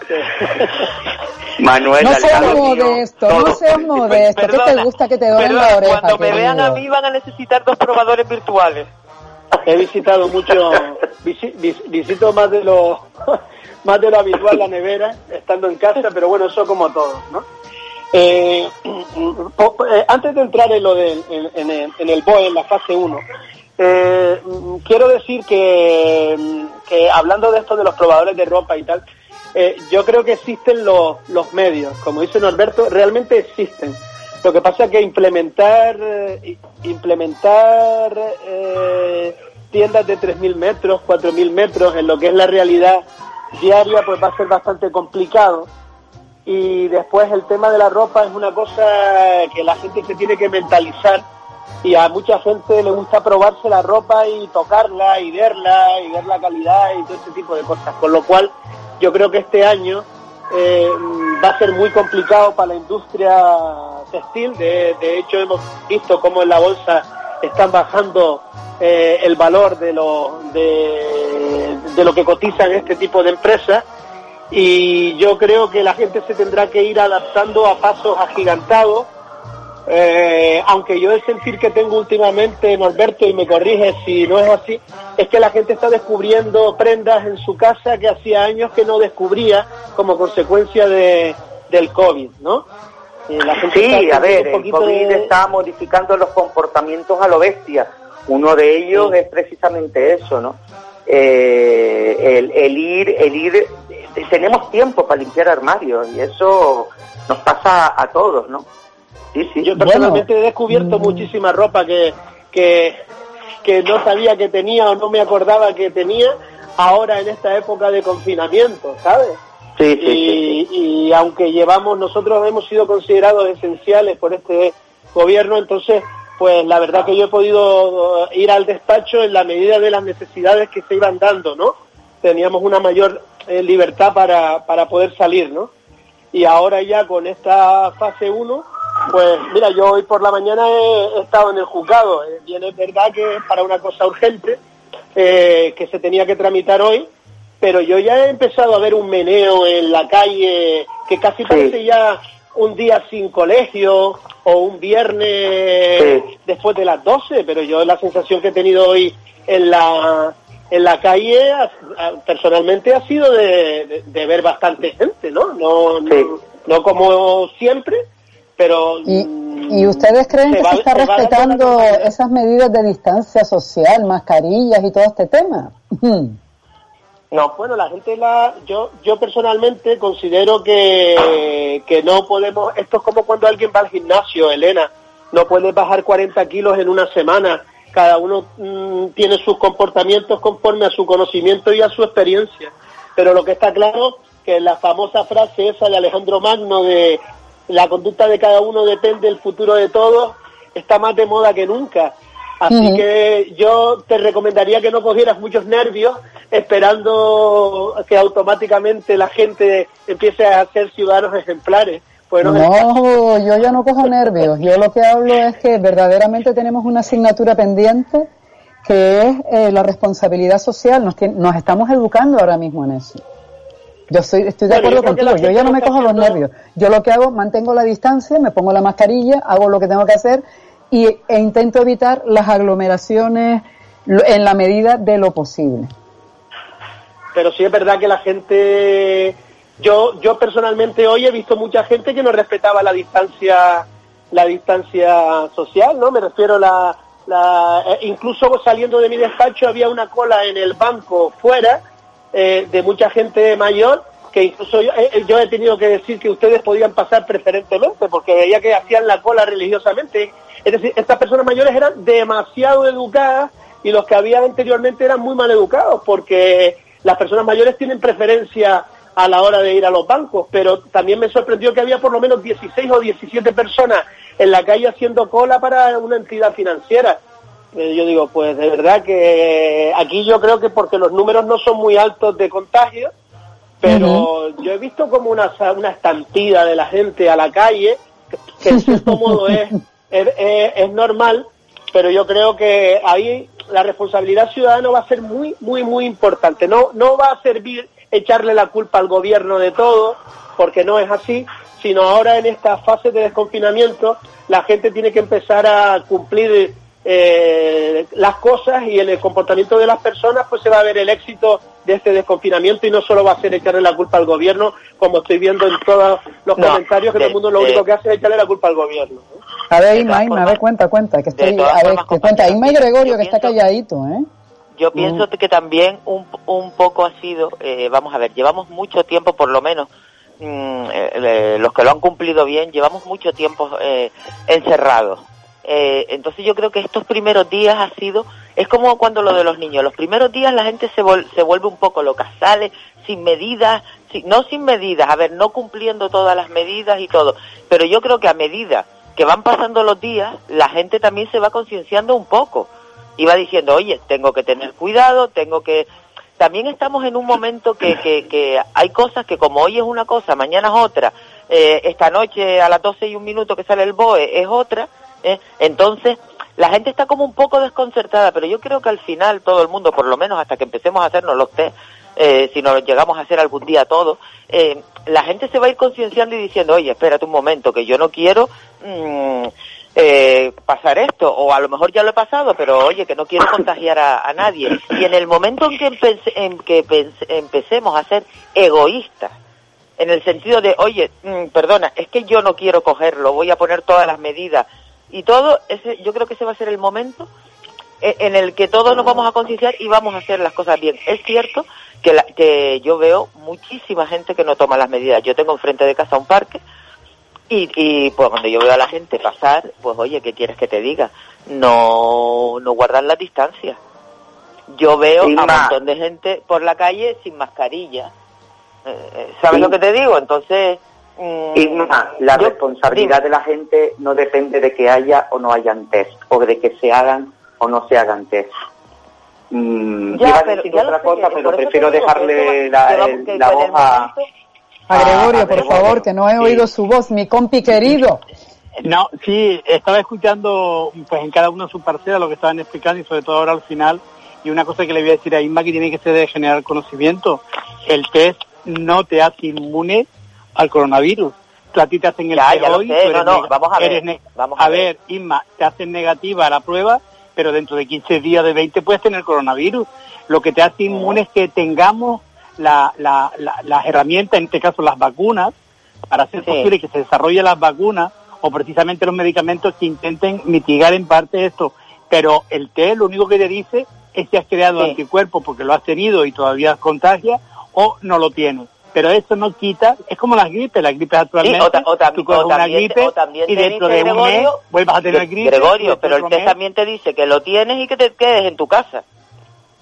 M: Manuel,
E: No seas modesto, no
M: todo.
E: seas modesto, que te gusta que te
O: Perdona,
E: la oreja.
O: cuando me vean a mí van a necesitar dos probadores virtuales.
N: He visitado mucho, visi- vis- visito más de lo más de lo habitual la nevera, estando en casa, pero bueno, eso como todos, ¿no? Eh, eh, antes de entrar en lo del en, el, en el BOE, en la fase 1, eh, mm, quiero decir que, mm, que hablando de esto de los probadores de ropa y tal, eh, yo creo que existen los, los medios, como dice Norberto, realmente existen. Lo que pasa es que implementar eh, implementar tiendas de 3.000 metros, 4.000 metros en lo que es la realidad diaria, pues va a ser bastante complicado. Y después el tema de la ropa es una cosa que la gente se tiene que mentalizar y a mucha gente le gusta probarse la ropa y tocarla y verla y ver la calidad y todo ese tipo de cosas. Con lo cual yo creo que este año eh, va a ser muy complicado para la industria textil. De, de hecho hemos visto cómo en la bolsa están bajando eh, el valor de lo, de, lo que cotizan este tipo de empresas y yo creo que la gente se tendrá que ir adaptando a pasos agigantados. Eh, aunque yo el sentir que tengo últimamente, Norberto, y me corrige si no es así, es que la gente está descubriendo prendas en su casa que hacía años que no descubría como consecuencia de, del COVID, ¿no? Y la gente
M: Sí,
N: está
M: a ver, el COVID
N: de-
M: está modificando los comportamientos a lo bestia. Uno de ellos es precisamente eso, ¿no? Eh, el, el ir, el ir, tenemos tiempo para limpiar armarios y eso nos pasa a todos, ¿no? Sí, sí.
N: Yo personalmente he descubierto muchísima ropa que, que, que no sabía que tenía o no me acordaba que tenía ahora en esta época de confinamiento, ¿sabes?
M: Sí, sí,
N: y, y aunque llevamos, nosotros hemos sido considerados esenciales por este gobierno, entonces, pues la verdad que yo he podido uh, ir al despacho en la medida de las necesidades que se iban dando, ¿no? Teníamos una mayor eh, libertad para, para poder salir, ¿no? Y ahora ya con esta fase 1, pues mira, yo hoy por la mañana he, he estado en el juzgado. Eh, Bien, es verdad que es para una cosa urgente eh, que se tenía que tramitar hoy, pero yo ya he empezado a ver un meneo en la calle que casi parece ya un día sin colegio o un viernes después de las 12, pero yo la sensación que he tenido hoy en la en la calle personalmente ha sido de, de- de ver bastante gente, ¿no? No, no, no como siempre, pero
E: ¿Y ustedes creen
N: Se
E: que
N: va-
E: se está
N: se
E: respetando esas medidas de distancia social, mascarillas y todo este tema?
N: No, bueno, la gente la, yo, yo personalmente considero que, que no podemos, esto es como cuando alguien va al gimnasio, Elena, no puedes bajar 40 kilos en una semana, cada uno mm, tiene sus comportamientos conforme a su conocimiento y a su experiencia, pero lo que está claro que la famosa frase esa de Alejandro Magno de la conducta de cada uno depende del futuro de todos, está más de moda que nunca. Así que yo te recomendaría que no cogieras muchos nervios esperando que automáticamente la gente empiece a ser ciudadanos ejemplares. Pues no
E: yo ya no cojo nervios. Yo lo que hablo es que verdaderamente tenemos una asignatura pendiente que es eh, la responsabilidad social. Nos, tien- nos estamos educando ahora mismo en eso. Yo estoy, estoy de
N: Bueno,
E: acuerdo contigo. Yo ya no me cojo los nervios. Yo lo que hago, mantengo la distancia, me pongo la mascarilla, hago lo que tengo que hacer y, e intento evitar las aglomeraciones lo- en la medida de lo posible.
N: pero sí es verdad que la gente yo yo personalmente hoy he visto mucha gente que no respetaba la distancia la distancia social no me refiero a la, la eh, incluso saliendo de mi despacho había una cola en el banco fuera eh, de mucha gente mayor que incluso yo, eh, yo he tenido que decir que ustedes podían pasar preferentemente porque veía que hacían la cola religiosamente es decir estas personas mayores eran demasiado educadas y los que había anteriormente eran muy mal educados porque las personas mayores tienen preferencia a la hora de ir a los bancos, pero también me sorprendió que había por lo menos 16 o 17 personas en la calle haciendo cola para una entidad financiera. Eh, Yo digo, pues de verdad que aquí yo creo que porque los números no son muy altos de contagio, pero yo he visto como una, una estampida de la gente a la calle, que, que en cierto modo es, es, normal, pero yo creo que ahí la responsabilidad ciudadana va a ser muy, muy, muy importante. No, no va a servir
P: echarle la culpa al gobierno de todo, porque no es así, sino ahora en esta fase de desconfinamiento la gente tiene que empezar a cumplir eh, las cosas y en el comportamiento de las personas pues se va a ver el éxito de este desconfinamiento y no solo va a ser echarle la culpa al gobierno, como estoy viendo en todos los
O: No,
P: comentarios, que
O: de-
P: todo el mundo lo
O: de-
P: único que hace es echarle la culpa al gobierno.
E: A ver, Inma, Inma, a ver, cuenta, cuenta, que estoy, a ver, que cuenta. Inma y Gregorio, que está calladito, ¿eh?
O: Yo pienso que también un, un poco ha sido, eh, vamos a ver, llevamos mucho tiempo, por lo menos mm, eh, eh, los que lo han cumplido bien, llevamos mucho tiempo eh, encerrados. Eh, entonces yo creo que estos primeros días ha sido, es como cuando lo de los niños, los primeros días la gente se, vol- se vuelve un poco loca, sale sin medidas, no sin medidas, a ver, no cumpliendo todas las medidas y todo, pero yo creo que a medida que van pasando los días, la gente también se va concienciando un poco y va diciendo, oye, tengo que tener cuidado, tengo que... También estamos en un momento que, que, que hay cosas que como hoy es una cosa, mañana es otra, eh, esta noche a las 12 y un minuto que sale el BOE es otra, ¿eh? entonces la gente está como un poco desconcertada, pero yo creo que al final todo el mundo, por lo menos hasta que empecemos a hacernos los test, eh, si nos llegamos a hacer algún día todos, eh, la gente se va a ir concienciando y diciendo, oye, espérate un momento, que yo no quiero mm, eh, pasar esto, o a lo mejor ya lo he pasado, pero oye, que no quiero contagiar a, nadie. Y en el momento en que, empe- en que empecemos a ser egoístas, en el sentido de, oye, mm, perdona, es que yo no quiero cogerlo, voy a poner todas las medidas y todo, ese, yo creo que ese va a ser el momento e- en el que todos nos vamos a concienciar y vamos a hacer las cosas bien. Es cierto que, la- que yo veo muchísima gente que no toma las medidas. Yo tengo enfrente de casa un parque y, y pues cuando yo veo a la gente pasar, pues oye, ¿qué quieres que te diga? No, no guardan la distancia. Yo veo a un montón de gente por la calle sin mascarilla. Eh, eh, ¿Sabes lo que te digo? Entonces... mm,
M: Inma, la
O: yo-
M: responsabilidad
O: dime.
M: de la gente no depende de que haya o no hayan test, o de que se hagan o no se hagan test. Mm,
O: Ya,
M: iba a decir otra cosa,
O: que
M: pero prefiero dejarle
O: eso
M: la,
O: va- que
M: el-
O: que
M: la
O: en
M: voz a...
E: A Gregorio,
M: a
E: por
M: Gregorio.
E: favor, que no he oído su voz, mi compi querido.
P: No, sí, estaba escuchando pues en cada uno su parcela lo que estaban explicando y sobre todo ahora al final. Y una cosa que le voy a decir a Inma que tiene que ser de generar conocimiento. El test no te hace inmune al coronavirus. Tú a ti te hacen el
O: Ya, ya
P: hoy,
O: sé, no, vamos a ver, vamos a
P: a
O: ver.
P: ver, Inma, te hacen negativa la prueba, pero dentro de 15 días, de 20 puedes tener coronavirus. Lo que te hace inmune es que tengamos la, la, la- las herramientas, en este caso las vacunas, para hacer
O: Sí.
P: posible que se desarrollen las vacunas o precisamente los medicamentos que intenten mitigar en parte esto. Pero el test lo único que te dice es si has creado
O: Sí.
P: anticuerpos porque lo has tenido y todavía contagia o no lo tienes. Pero eso no quita, es como las gripes, las gripes actualmente,
O: o ta- o tam-
P: tú coges
O: o
P: una
O: también te-
P: gripe
O: o también
P: y dentro de un mes vuelvas a tener gripe.
O: Gregorio, pero el test también te dice que lo tienes y que te quedes en tu casa.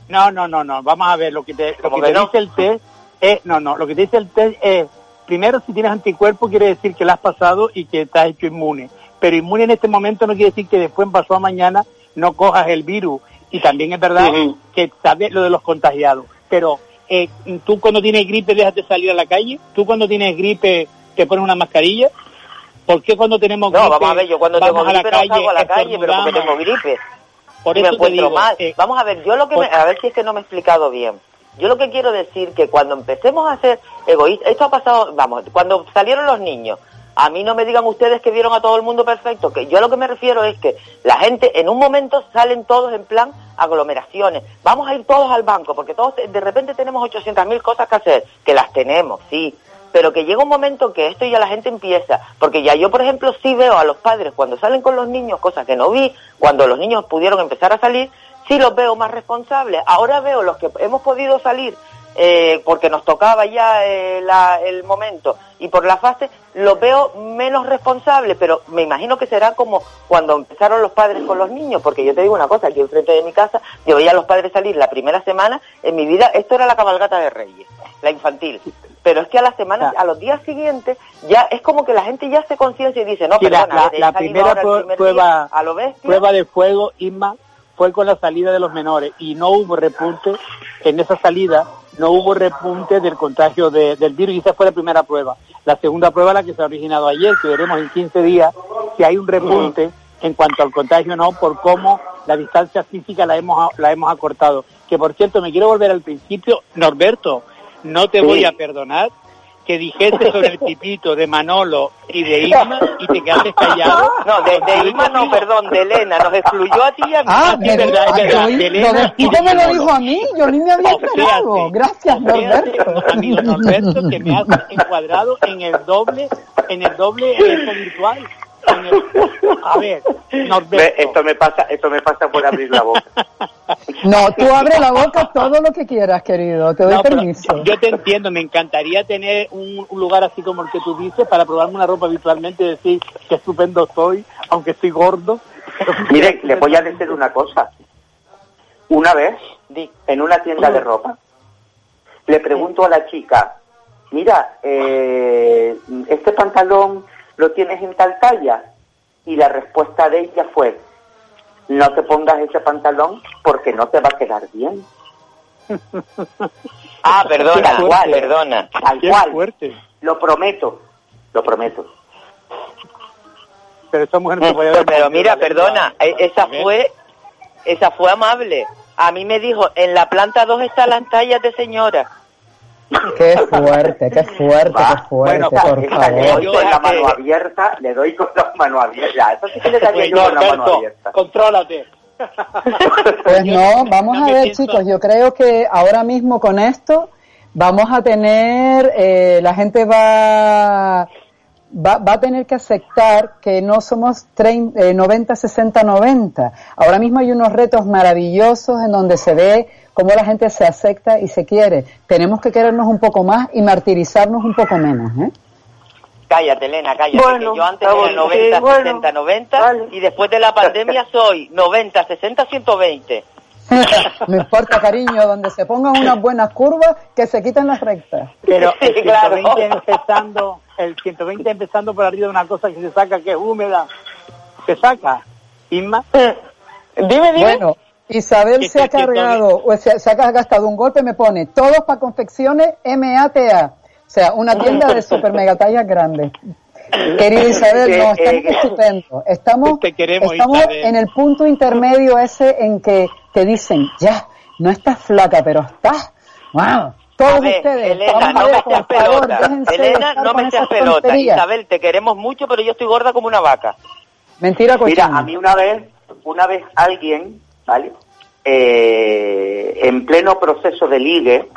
P: no, no, no, no. Vamos a ver, lo que te, lo
O: ¿Cómo
P: que te
O: no?
P: dice el test es, no, no, lo que te dice el test es, primero si tienes anticuerpos quiere decir que lo has pasado y que has hecho inmune. Pero inmune en este momento no quiere decir que después pasó a mañana no cojas el virus. Y también es verdad que sabes lo de los contagiados. Pero eh, tú cuando tienes gripe dejas de salir a la calle, tú cuando tienes gripe te pones una mascarilla. ¿Por qué cuando tenemos
O: No,
P: gripe
O: vamos a ver, yo cuando tengo
P: vamos a la
O: gripe no salgo a la calle, pero porque tengo gripe.
P: Por
O: me
P: eso te
O: encuentro
P: digo,
O: mal.
P: eh,
O: Vamos a ver, yo lo que me- a ver si es que no me he explicado bien. Yo lo que quiero decir que cuando empecemos a ser egoístas, esto ha pasado, vamos, cuando salieron los niños, a mí no me digan ustedes que vieron a todo el mundo perfecto, que yo lo que me refiero es que la gente en un momento salen todos en plan aglomeraciones, vamos a ir todos al banco, porque todos de repente tenemos 800.000 cosas que hacer, que las tenemos, sí, pero que llega un momento que esto ya la gente empieza, porque ya yo, por ejemplo, sí veo a los padres cuando salen con los niños, cosas que no vi, cuando los niños pudieron empezar a salir, sí los veo más responsables. Ahora veo los que hemos podido salir eh, porque nos tocaba ya eh, la- el momento y por la fase, los veo menos responsables, pero me imagino que será como cuando empezaron los padres con los niños, porque yo te digo una cosa, aquí enfrente de mi casa, yo veía a los padres salir la primera semana, en mi vida, esto era la cabalgata de Reyes, la infantil. Pero es que a las semanas, a los días siguientes, ya es como que la gente ya se conciencia y dice, no,
P: Sí, la,
O: perdona,
P: la- la
O: salido
P: primera prueba,
O: día a lo bestia.
P: prueba de fuego, Isma, fue con la salida de los menores y no hubo repunte en esa salida, no hubo repunte del contagio de- del virus y esa fue la primera prueba. La segunda prueba, la que se ha originado ayer, que veremos en 15 días si hay un repunte en cuanto al contagio o no, por cómo la distancia física la hemos, la hemos acortado. Que por cierto, me quiero volver al principio, Norberto,
N: no te
M: Sí.
N: voy a perdonar que dijiste sobre el tipito de Manolo y de Isma y te quedaste callado.
O: No, de, de Isma no, perdón, de Elena. Nos excluyó a ti y a mí.
E: Ah,
N: sí,
E: me-
N: verdad, es verdad,
E: yo-
N: de Elena
E: del
N: y de
E: me lo dijo a mí, yo ni me había
N: fíjate.
E: Gracias, Norberto.
N: Amigo Norberto, que me has encuadrado en el doble, en el doble virtual. En el- A ver, Norberto.
M: Esto me pasa, esto me pasa por abrir la boca.
E: No, tú abre la boca todo lo que quieras, querido. Te doy
N: No,
E: permiso.
N: yo te entiendo, me encantaría tener un, un lugar así como el que tú dices para probarme una ropa virtualmente y decir que estupendo soy, aunque estoy gordo.
M: Mire, le voy a decir una cosa. Una vez, en una tienda de ropa, le pregunto a la chica, mira, eh, ¿este pantalón lo tienes en tal talla? Y la respuesta de ella fue, no te pongas ese pantalón porque no te va a quedar bien.
O: Ah, perdona,
M: Tal cual,
O: perdona.
M: Tal
N: Qué
M: cual.
N: fuerte.
M: Lo prometo, lo prometo.
N: Pero esa mujer no se puede
O: Pero, mira,
N: la
O: perdona, esa fue, esa fue amable. A mí me dijo, en la planta 2 están las tallas de señora.
E: Qué fuerte, qué fuerte, qué fuerte,
N: bueno,
E: por
M: Esta le
E: favor.
M: doy con la mano abierta, le doy con la mano abierta. Eso sí que le daría
N: Pues,
M: yo con la mano abierta.
N: contrólate.
E: Pues no, vamos
N: no
E: a ver
N: pienso-
E: chicos, yo creo que ahora mismo con esto vamos a tener, eh, la gente va, va, va a tener que aceptar que no somos 30, eh, 90, 60, 90. Ahora mismo hay unos retos maravillosos en donde se ve cómo la gente se acepta y se quiere. Tenemos que querernos un poco más y martirizarnos un poco menos. ¿eh?
O: Cállate, Elena, cállate.
M: Bueno,
O: que yo antes era
M: bueno,
O: 90,
M: sí, bueno,
O: 60, 90
M: vale.
O: y después de la pandemia soy 90, 60, 120.
E: no importa, cariño, donde se pongan unas buenas curvas, que se quiten las rectas.
N: Pero el
O: Sí, claro.
N: 120 empezando, el 120 empezando por arriba de una cosa que se saca que es húmeda. Se saca. Isma.
O: Dime, dime.
E: Bueno, Isabel se ha cargado, o se, se ha gastado un golpe, me pone todos para confecciones MATA. O sea, una tienda de super mega tallas grandes. Querida Isabel, no,
M: Eh,
E: estamos
M: eh.
E: Estamos,
N: Te queremos,
E: estamos
N: Isabel.
E: en el punto intermedio ese en que te dicen, ya, no estás flaca, pero estás, wow. Todos
O: ver,
E: ustedes,
O: Elena, no me seas pelota. Elena, no me seas
E: esas
O: pelota.
E: tonterías.
O: Isabel, te queremos mucho, pero yo estoy gorda como una vaca.
E: Mentira
M: Mira,
E: cochina.
M: a mí una vez, una vez alguien, ¿vale? Eh, en pleno proceso de ligue,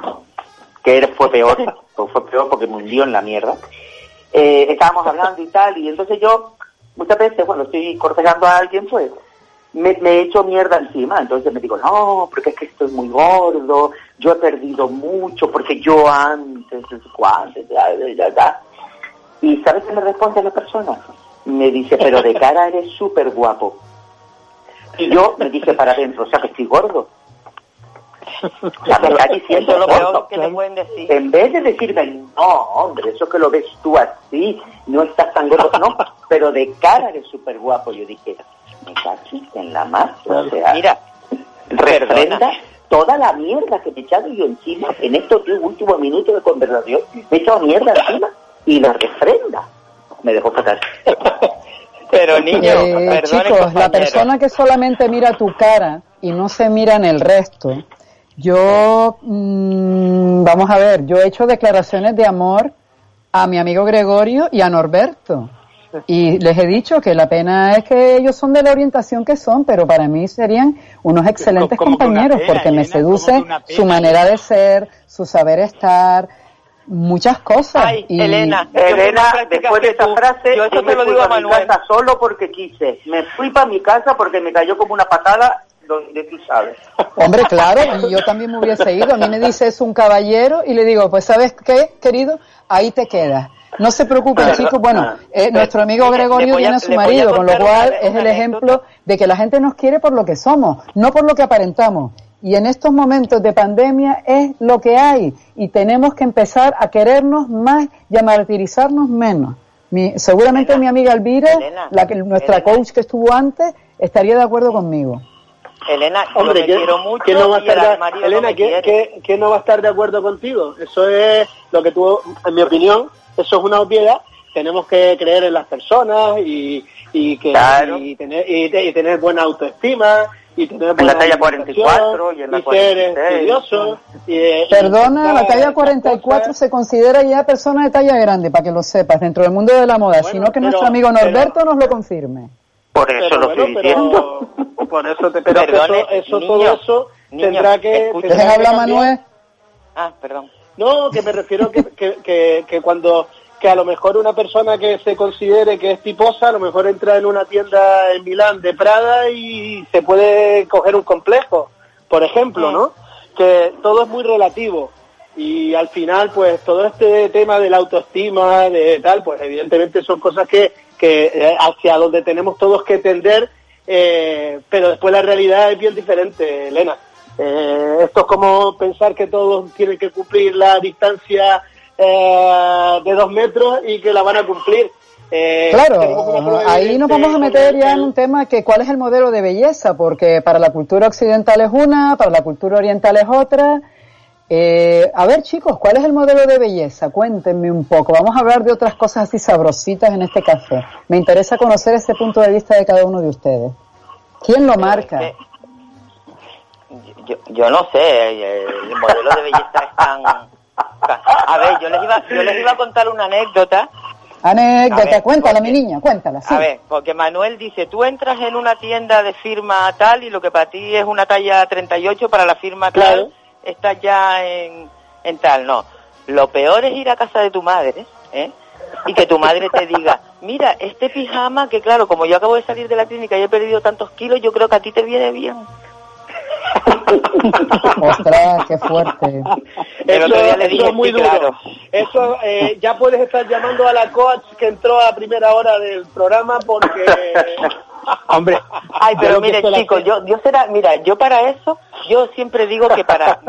M: que fue peor, pues fue peor porque me hundió en la mierda, eh, estábamos hablando y tal, y entonces yo, muchas veces, cuando estoy cortejando a alguien, pues, me, me echo mierda encima, entonces me digo, no, porque es que estoy muy gordo, yo he perdido mucho, porque yo antes, cuánto, ya, ya, ya. ¿Y sabes qué me responde la persona? Me dice, pero de cara eres súper guapo. Y yo me dije para adentro, o sea que estoy gordo. O sea, me está diciendo
O: lo peor que te pueden decir.
M: En vez de decirme, no, hombre, eso que lo ves tú así, no estás tan gordo, no, pero de cara eres súper guapo. Yo dije, me cachis en la masa, o sea,
O: Mira,
M: refrenda toda la mierda que me he echado yo encima en estos últimos minutos de conversación. Me he echado mierda encima y la refrenda. Me dejó fatal.
O: Pero niño,
E: Eh, chicos, la persona que solamente mira tu cara y no se mira en el resto, yo, mm, vamos a ver, yo he hecho declaraciones de amor a mi amigo Gregorio y a Norberto. Y les he dicho que la pena es que ellos son de la orientación que son, pero para mí serían unos excelentes compañeros
N: pena,
E: porque me seduce
N: pena,
E: su manera de ser, su saber estar, muchas cosas.
O: Ay,
E: y
O: Elena,
M: Elena, después de esa
O: tú.
M: frase,
O: yo eso
M: me
O: te lo digo a Manuel.
M: casa solo porque quise. Me fui para mi casa porque me cayó como una patada donde tú sabes.
E: Hombre, claro, y yo también me hubiese ido. A mí me dice es un caballero y le digo, pues ¿sabes qué, querido? Ahí te quedas. No se preocupen, chicos. Bueno, eh, nuestro amigo Gregorio tiene a su marido, con lo cual es
O: una
E: el
O: anécdota.
E: ejemplo de que la gente nos quiere por lo que somos, no por lo que aparentamos. Y en estos momentos de pandemia es lo que hay y tenemos que empezar a querernos más y a martirizarnos menos. Mi- seguramente mi amiga Elvira,
O: Elena,
E: la que, nuestra
O: Elena.
E: coach que estuvo antes, estaría de acuerdo conmigo.
O: Elena, yo
N: Hombre, ¿qué,
O: quiero mucho
N: qué no va a estar de-
O: no
N: Elena, ¿qué,
O: quiere.
N: qué- qué no va a estar de acuerdo contigo? Eso es lo que tú, en mi opinión, eso es una obviedad. Tenemos que creer en las personas y, y que
M: Claro.
N: y tener y, te- y tener buena autoestima y tener
M: En la talla
N: alimentación,
M: 44 y en la
N: ser
M: 46.
N: estudioso. y, eh,
E: Perdona, la talla
N: estas
E: 44
N: cosas.
E: se considera ya persona de talla grande, para que lo sepas, dentro del mundo de la moda,
N: Bueno,
E: sino que
N: pero-
E: nuestro amigo
N: pero-
E: Norberto nos lo confirme.
M: Por eso
N: Pero
M: lo
N: bueno,
M: estoy
N: pero-
M: diciendo.
N: Por eso te pero
O: Perdone,
N: eso, eso
O: niño,
N: todo eso
O: niño,
N: tendrá que.
O: escucha.
N: tendrá
E: ¿Dejas
N: que
E: hablar,
N: cambiar.
E: Manuel?
O: Ah, perdón.
N: No, que me refiero que, que, que, que cuando que a lo mejor una persona que se considere que es tiposa, a lo mejor entra en una tienda en Milán de Prada y se puede coger un complejo, por ejemplo, ¿no? Que todo es muy relativo y al final, pues todo este tema de la autoestima, de tal, pues evidentemente son cosas que, que eh, hacia donde tenemos todos que tender, eh, pero después la realidad es bien diferente, Elena. Eh, esto es como pensar que todos tienen que cumplir la distancia eh, de dos metros y que la van a cumplir. Eh,
E: Claro, ahí nos vamos a meter ya en un tema que cuál es el modelo de belleza, porque para la cultura occidental es una, para la cultura oriental es otra. Eh, a ver chicos, ¿cuál es el modelo de belleza? Cuéntenme un poco. Vamos a hablar de otras cosas así sabrositas en este café. Me interesa conocer ese punto de vista de cada uno de ustedes. ¿Quién lo marca?
O: que- Yo, yo no sé, el modelo de belleza es tan... A ver, yo les iba, yo les iba a contar una anécdota.
E: Anécdota,
O: ver,
E: cuéntala, mi niña, cuéntala. Sí.
O: A ver, porque Manuel dice, tú entras en una tienda de firma tal y lo que para ti es una talla 38, para la firma
N: Claro.
O: tal, estás ya en, en tal. No, lo peor es ir a casa de tu madre, ¿eh? Y que tu madre te diga, mira, este pijama, que claro, como yo acabo de salir de la clínica y he perdido tantos kilos, yo creo que a ti te viene bien.
E: Ostras, qué fuerte.
N: Eso
O: dije,
N: es muy duro.
O: claro.
N: Eso eh, ya puedes estar llamando a la coach que entró a primera hora del programa porque
M: Hombre,
O: Ay, pero mire, chicos, yo, yo será, mira, yo para eso, yo siempre digo que para,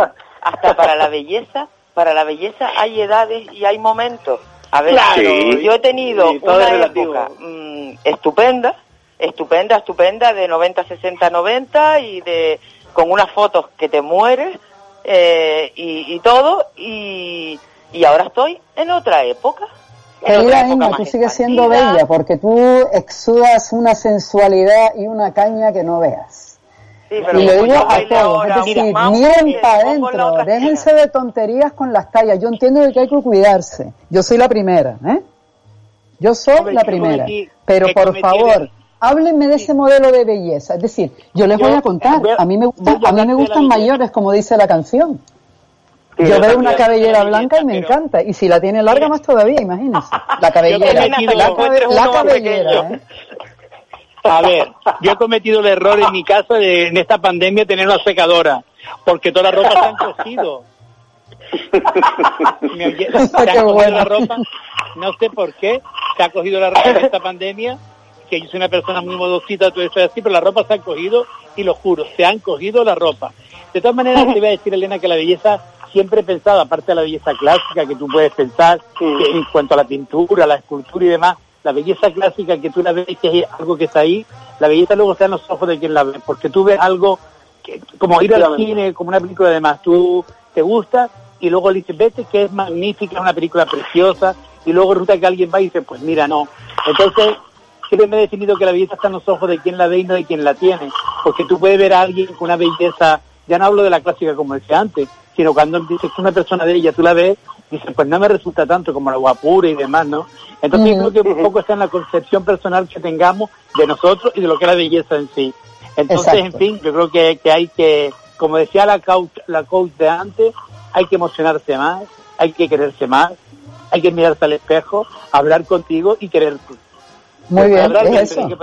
O: hasta para la belleza, para la belleza hay edades y hay momentos. A ver,
N: Claro,
O: sí, yo he tenido
N: sí,
O: una
N: relativo.
O: época mm, estupenda, estupenda, estupenda, de 90, 60, 90 y de con unas fotos que te mueres eh, y, y todo y, y ahora estoy en otra época. en otra
E: Querida
O: época
E: Inma, tú sigues siendo bella porque tú exudas una sensualidad y una caña que no veas.
O: Sí, pero
E: Y lo digo a todos, es decir, para adentro, déjense de tonterías con las tallas. Yo entiendo que hay que cuidarse. Yo soy la primera, ¿eh? Yo soy
N: Hombre,
E: la primera.
N: cometí-
E: Pero por favor, háblenme de ese modelo de belleza. Es decir, yo les
N: Yo,
E: voy a contar,
N: voy a-
E: mí me gustan,
N: voy a
E: mí me gustan mayores, como dice la canción.
N: Sí,
E: yo veo una cabellera
N: La
E: blanca y me
N: pero-
E: encanta. Y si la tiene larga, más todavía, imagínense. La cabellera. La, cabe- la cabellera. ¿eh?
N: A ver, yo he cometido el error en mi casa de en esta pandemia tener una secadora, porque toda la ropa se ha encogido. Me oye- se ha cogido
E: bueno.
N: la ropa, no sé por qué, se ha cogido la ropa en esta pandemia, que yo soy una persona muy modosita, todo eso es así, pero la ropa se ha cogido, y lo juro, se han cogido la ropa. De todas maneras, te voy a decir, Elena, que la belleza siempre he pensado, aparte de la belleza clásica que tú puedes pensar, que en cuanto a la pintura, la escultura y demás, la belleza clásica que tú la ves que hay algo que está ahí, la belleza luego está en los ojos de quien la ve, porque tú ves algo que, como ir al cine, como una película de más, tú te gusta y luego le dices, vete que es magnífica, es una película preciosa, y luego resulta que alguien va y dice, pues mira, no. Entonces, siempre me he definido que la belleza está en los ojos de quien la ve y no de quien la tiene, porque tú puedes ver a alguien con una belleza, ya no hablo de la clásica como decía antes, sino cuando dices que una persona de ella, tú la ves, dices, pues no me resulta tanto como la guapura y demás, ¿no? Entonces yo creo que un poco está en la concepción personal que tengamos de nosotros y de lo que es la belleza en sí. Entonces,
E: Exacto.
N: en fin, yo creo que, que hay que, como decía la coach, la coach de antes, hay que emocionarse más, hay que quererse más, hay que mirarse al espejo, hablar contigo y quererte.
E: Muy bien,
N: Totalmente,
E: es eso.
N: que.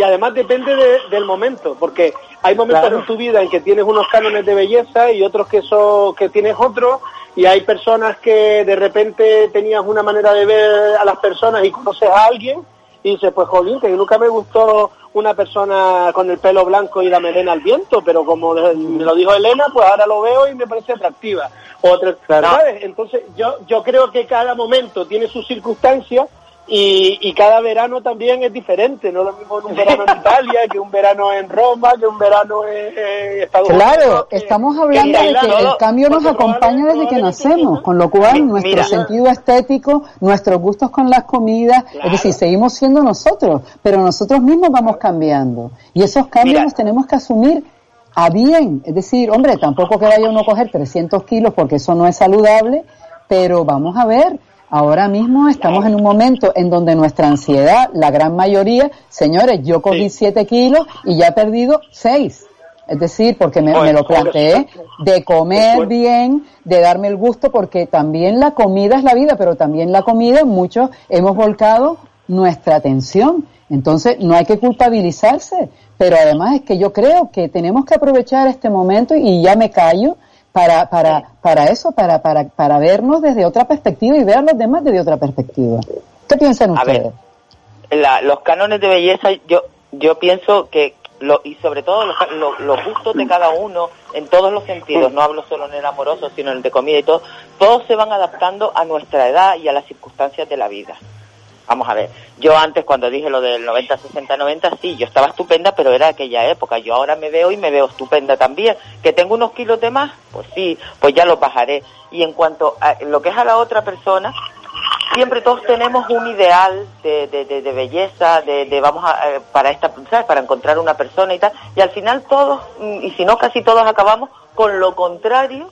N: Y además depende de- del momento, porque hay momentos
E: Claro.
N: en tu vida en que tienes unos cánones de belleza y otros que son que tienes otros, y hay personas que de repente tenías una manera de ver a las personas y conoces a alguien y dices, pues jolín, que nunca me gustó una persona con el pelo blanco y la melena al viento, pero como me lo dijo Elena, pues ahora lo veo y me parece atractiva. Otra, ¿sabes? Entonces yo, yo creo que cada momento tiene sus circunstancias Y, y cada verano también es diferente, no lo mismo en un verano en Italia, que un verano en Roma, que un verano en, en Estados Unidos.
E: Claro, estamos hablando de que el cambio nos acompaña desde que nacemos, con lo cual nuestro
N: mira.
E: sentido estético, nuestros gustos con las comidas, es decir, seguimos siendo nosotros, pero nosotros mismos vamos cambiando. Y esos cambios los tenemos que asumir a bien. Es decir, hombre, tampoco que vaya uno a coger 300 kilos porque eso no es saludable, pero vamos a ver, ahora mismo estamos en un momento en donde nuestra ansiedad, la gran mayoría, señores, yo cogí 7 kilos y ya he perdido 6. Es decir, porque me, me lo planteé de comer bien, de darme el gusto, porque también la comida es la vida, pero también la comida, muchos hemos volcado nuestra atención. Entonces, no hay que culpabilizarse, pero además es que yo creo que tenemos que aprovechar este momento y ya me callo para, para, para eso, para, para, para vernos desde otra perspectiva y ver a los demás desde otra perspectiva. ¿Qué piensan
O: A ver,
E: ustedes?
O: la- los cánones de belleza, yo yo pienso que, lo, y sobre todo los, lo- los gustos de cada uno, en todos los sentidos, no hablo solo en el amoroso, sino en el de comida y todo, todos se van adaptando a nuestra edad y a las circunstancias de la vida. Vamos a ver, yo antes cuando dije lo del 90, 60, 90, sí, yo estaba estupenda, pero era aquella época. Yo ahora me veo y me veo estupenda también. ¿Que tengo unos kilos de más? Pues sí, pues ya los bajaré. Y en cuanto a lo que es a la otra persona, siempre todos tenemos un ideal de, de, de- de belleza, de, vamos a, eh, para esta, ¿sabes? Para encontrar una persona y tal. Y al final todos, mm, y si no casi todos acabamos con lo contrario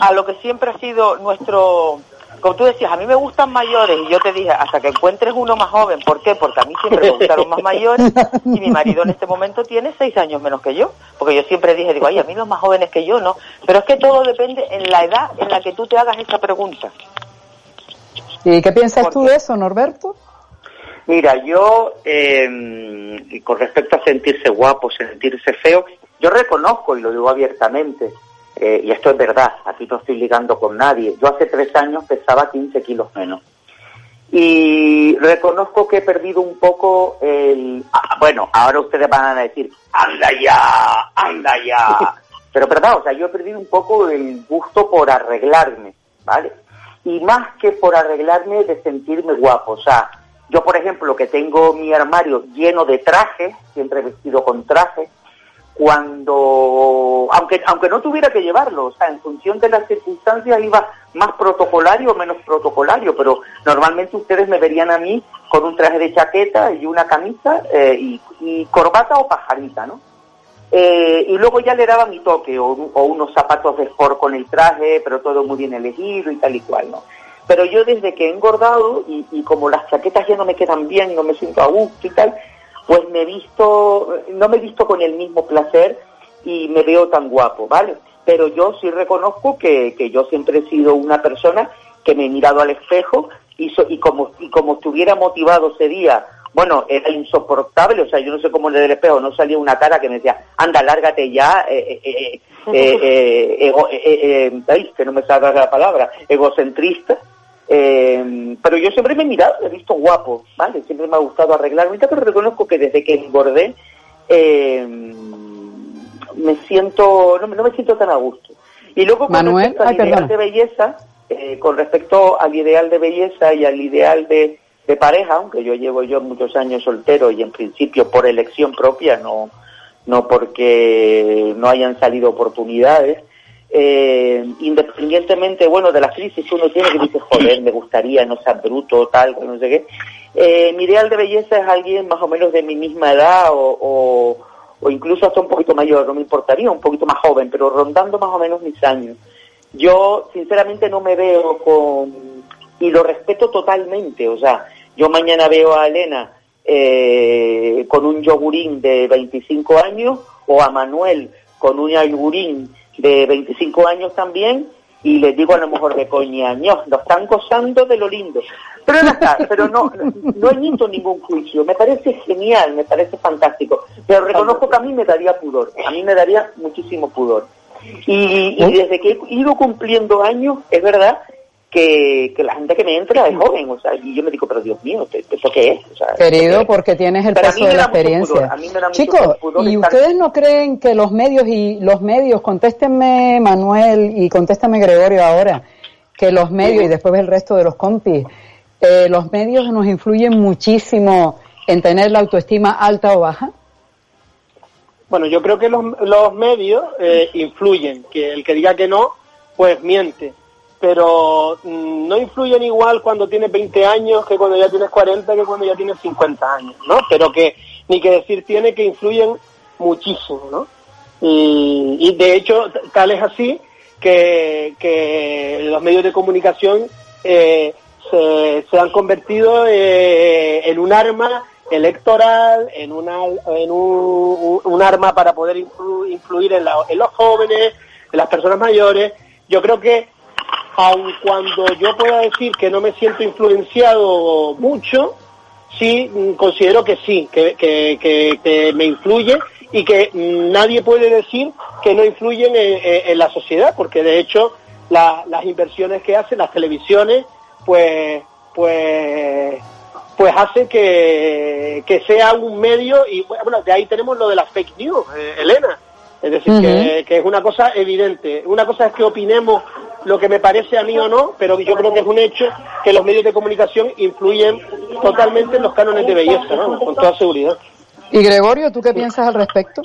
O: a lo que siempre ha sido nuestro, como tú decías, a mí me gustan mayores y yo te dije, hasta que encuentres uno más joven, ¿por qué? Porque a mí siempre me gustaron más mayores y mi marido en este momento tiene seis años menos que yo, porque yo siempre dije, digo, ay, a mí los más jóvenes que yo, ¿no? Pero es que todo depende en la edad en la que tú te hagas esa pregunta.
E: ¿Y qué piensas tú de eso, Norberto?
M: Mira, yo, eh, y con respecto a sentirse guapo, sentirse feo, yo reconozco, y lo digo abiertamente, eh, y esto es verdad, aquí no estoy ligando con nadie, yo hace tres años pesaba 15 kilos menos. Y reconozco que he perdido un poco el... ah, bueno, ahora ustedes van a decir, anda ya, anda ya. Pero verdad, o sea, yo he perdido un poco el gusto por arreglarme, ¿vale? Y más que por arreglarme, de sentirme guapo. O sea, yo, por ejemplo, que tengo mi armario lleno de trajes, siempre vestido con trajes, cuando, aunque, aunque no tuviera que llevarlo, o sea, en función de las circunstancias iba más protocolario o menos protocolario, pero normalmente ustedes me verían a mí con un traje de chaqueta y una camisa eh, y, corbata o pajarita, ¿no? Eh, y luego ya le daba mi toque, o, o unos zapatos de sport con el traje, pero todo muy bien elegido y tal y cual, ¿no? Pero yo desde que he engordado y, y como las chaquetas ya no me quedan bien, no me siento a gusto y tal, pues me he visto, no me he visto con el mismo placer y me veo tan guapo, ¿vale? Pero yo sí reconozco que, que yo siempre he sido una persona que me he mirado al espejo y, so- y como y como estuviera motivado ese día, bueno, era insoportable, o sea, yo no sé cómo en el espejo no salía una cara que me decía, anda, lárgate ya, eh, eh, eh, eh, eh, eh, eh, eh, que no me salga la palabra, egocentrista, eh, pero yo siempre me he mirado, me he visto guapo, ¿vale? Siempre me ha gustado arreglarme, pero reconozco que desde que engordé, eh, me siento, no, no me siento tan a gusto. Y luego con
E: Manuel,
M: respecto al
E: ay,
M: ideal
E: perdona.
M: de belleza, eh, con respecto al ideal de belleza y al ideal de, de pareja, aunque yo llevo yo muchos años soltero y en principio por elección propia, no, no porque no hayan salido oportunidades, eh, independientemente, bueno, de las crisis que uno tiene, que dice, joder, me gustaría no ser bruto, tal, no sé qué, eh, mi ideal de belleza es alguien más o menos de mi misma edad o, o, o incluso hasta un poquito mayor, no me importaría, un poquito más joven, pero rondando más o menos mis años. Yo, sinceramente, no me veo con... y lo respeto totalmente, o sea, yo mañana veo a Elena eh, con un yogurín de 25 años o a Manuel con un yogurín de 25 años también y les digo a lo mejor de coña, "Ño, lo están gozando de lo lindo. Pero ya está, pero no, no emito ningún juicio, me parece genial, me parece fantástico, pero reconozco que a mí me daría pudor, a mí me daría muchísimo pudor. Y, y desde que he ido cumpliendo años, es verdad que, que la gente que me entra es joven, o sea, y yo me digo, pero Dios mío, ¿esto qué es? O sea,
E: Querido, porque tienes el
M: Pero
E: peso de la experiencia. Chicos, ¿y
M: estar-
E: ustedes no creen que los medios y los medios, contéstenme Manuel y contéstame Gregorio ahora, que los medios y después el resto de los compis, eh, los medios nos influyen muchísimo en tener la autoestima alta o baja.
N: Bueno, yo creo que los, los medios eh, influyen, que el que diga que no, pues miente, pero mm, no influyen igual cuando tienes 20 años que cuando ya tienes 40 que cuando ya tienes 50 años, ¿no? Pero que ni que decir tiene que influyen muchísimo, ¿no? Y, de hecho tal es así que, que los medios de comunicación eh, se, han convertido eh, en un arma electoral, en, una, en un, arma para poder influ- influir en, la- en los jóvenes, en las personas mayores. Yo creo que aun cuando yo pueda decir que no me siento influenciado mucho, sí mm, considero que sí, que, que, que- que me influye y que mm, nadie puede decir que no influyen en, en- en la sociedad, porque de hecho la- las inversiones que hacen las televisiones, pues, pues, pues hacen que, que sea un medio y bueno, de ahí tenemos lo de las fake news, eh, Elena. Es decir, que es una cosa evidente. Una cosa es que opinemos lo que me parece a mí o no, pero yo creo que es un hecho que los medios de comunicación influyen totalmente en los cánones de belleza, ¿no? con toda seguridad.
E: Y Gregorio, ¿tú qué piensas al respecto?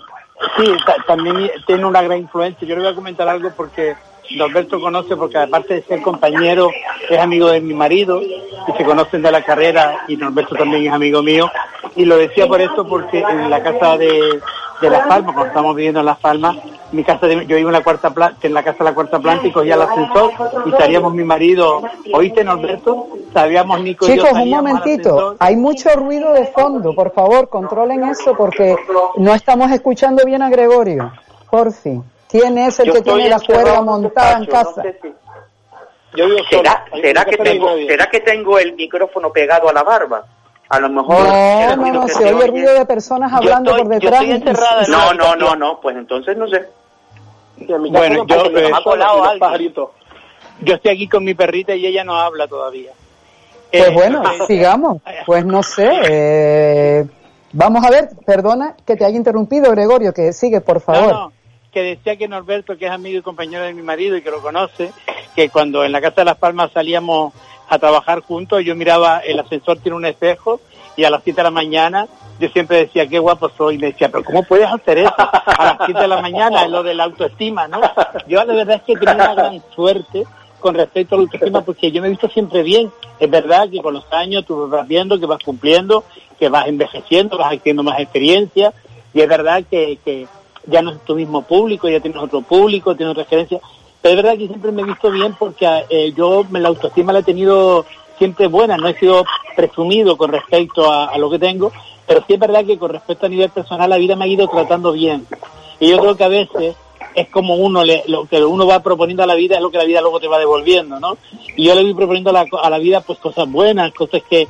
P: Sí, ta- también tiene una gran influencia. Yo le voy a comentar algo porque Norberto conoce, porque aparte de ser compañero, es amigo de mi marido y se conocen de la carrera y Norberto también es amigo mío. Y lo decía por esto porque en la casa de, de Las Palmas, cuando estamos viviendo en Las Palmas, mi casa de- yo vivo en la cuarta planta, en la casa de la cuarta planta y cogía el ascensor y salíamos mi marido, ¿oíste Norberto? Sabíamos Nico y yo
E: Chicos, un momentito. Hay mucho ruido de fondo. Por favor, controlen eso porque no estamos escuchando bien a Gregorio. Por fin. ¿Quién es el
M: Yo
E: que tiene la cuerda montada en
M: no
E: casa?
M: sé si-
N: Yo vivo
M: ¿Será,
N: solo.
M: será, que tengo. ¿Será que tengo el micrófono pegado a la barba? A lo mejor...
E: No, no, no, se oye ruido de personas hablando por detrás. y-
M: No, no, no, no, pues entonces no sé.
P: Bueno, yo, eh,
N: alguien.
P: yo estoy aquí con mi perrita y ella no habla todavía.
E: Pues
P: Eh,
E: bueno, sigamos. Pues no sé. eh, vamos a ver, perdona que te haya interrumpido, Gregorio, que sigue, por favor.
P: No, no, que decía que Norberto, que es amigo y compañero de mi marido y que lo conoce, que cuando en la Casa de las Palmas salíamos a trabajar juntos, yo miraba, el ascensor tiene un espejo y a las 7 de la mañana yo siempre decía, qué guapo soy, y me decía, pero ¿cómo puedes hacer eso a las 7 de la mañana? Lo de la autoestima, ¿no? Yo la verdad es que tenido una gran suerte con respecto a la autoestima porque yo me he visto siempre bien. Es verdad que con los años tú vas viendo que vas cumpliendo, que vas envejeciendo, vas adquiriendo más experiencia y es verdad que ya no es tu mismo público, ya tienes otro público, tienes otra experiencia. Pero es verdad que siempre me he visto bien porque eh, yo me la autoestima la he tenido siempre buena, no he sido presumido con respecto a, a lo que tengo, pero sí es verdad que con respecto a nivel personal la vida me ha ido tratando bien. Y yo creo que a veces es como uno le, lo que uno va proponiendo a la vida es lo que la vida luego te va devolviendo, ¿no? Y yo le voy proponiendo a la, a la vida pues cosas buenas, cosas que,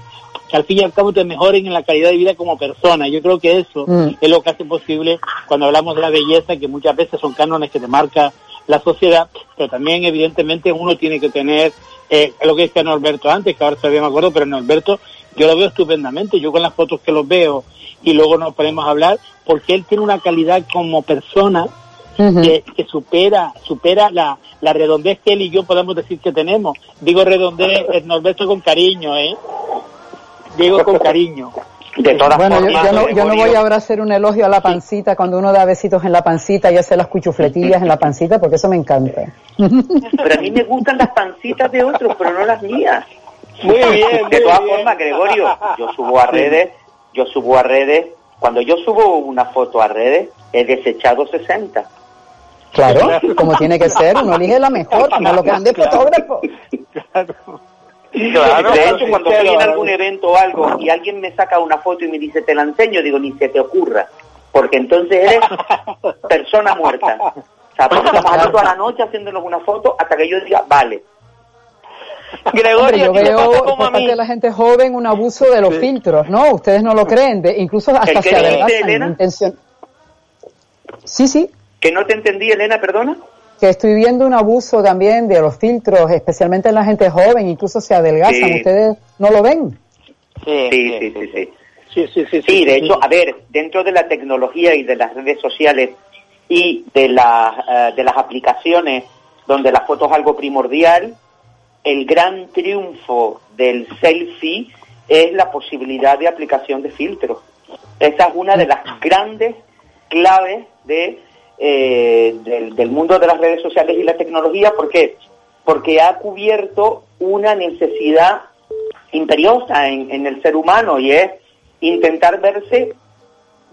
P: que al fin y al cabo te mejoren en la calidad de vida como persona. Yo creo que eso
E: Mm.
P: es lo que hace posible cuando hablamos de la belleza, que muchas veces son cánones que te marca la sociedad, pero también evidentemente uno tiene que tener eh, lo que decía Norberto antes, que ahora todavía me acuerdo, pero Norberto yo lo veo estupendamente, yo con las fotos que los veo y luego nos ponemos a hablar, porque él tiene una calidad como persona que, que supera supera la, la redondez que él y yo podemos decir que tenemos. Digo redondez, Norberto con cariño, ¿eh? Digo con cariño.
M: De todas
E: bueno, yo,
M: formas,
E: yo no, yo no voy ahora a hacer un elogio a la pancita cuando uno da besitos en la pancita y hace las cuchufletillas en la pancita, porque eso me encanta.
M: Pero a mí me gustan las pancitas de otros, pero no las mías.
N: Muy bien,
M: De todas
N: bien.
M: formas, Gregorio, yo subo a redes, yo subo a redes, cuando yo subo una foto a redes, he desechado 60.
E: Claro, como tiene que ser, uno elige la mejor, como los grandes fotógrafos.
M: Claro, de hecho, cuando estoy en algún evento o algo y alguien me saca una foto y me dice, te la enseño, digo, ni se te ocurra, porque entonces eres persona muerta. O sea, estamos aquí toda la noche haciéndonos una foto hasta que yo diga, vale.
E: Hombre,
O: Gregorio,
E: yo
O: a ti te
E: veo
O: pasa como a
E: parte
O: mí.
E: de la gente joven un abuso de los filtros, ¿no? Ustedes no lo creen, de, incluso hasta
M: ¿El qué
E: se adelgazan.
M: Elena?
E: intención- Sí, sí,
M: Que no te entendí, Elena, perdona.
E: Que estoy viendo un abuso también de los filtros, especialmente en la gente joven, incluso se adelgazan.
M: Sí.
E: ¿Ustedes no lo ven?
M: Sí, sí, sí, sí.
N: Sí, sí, sí.
M: Sí, de hecho, a ver, dentro de la tecnología y de las redes sociales y de, las eh, de las aplicaciones donde la foto es algo primordial, el gran triunfo del selfie es la posibilidad de aplicación de filtros. Esa es una de las grandes claves de, eh, del, mundo de las redes sociales y la tecnología. ¿Por qué? Porque ha cubierto una necesidad imperiosa en, en el ser humano y es intentar verse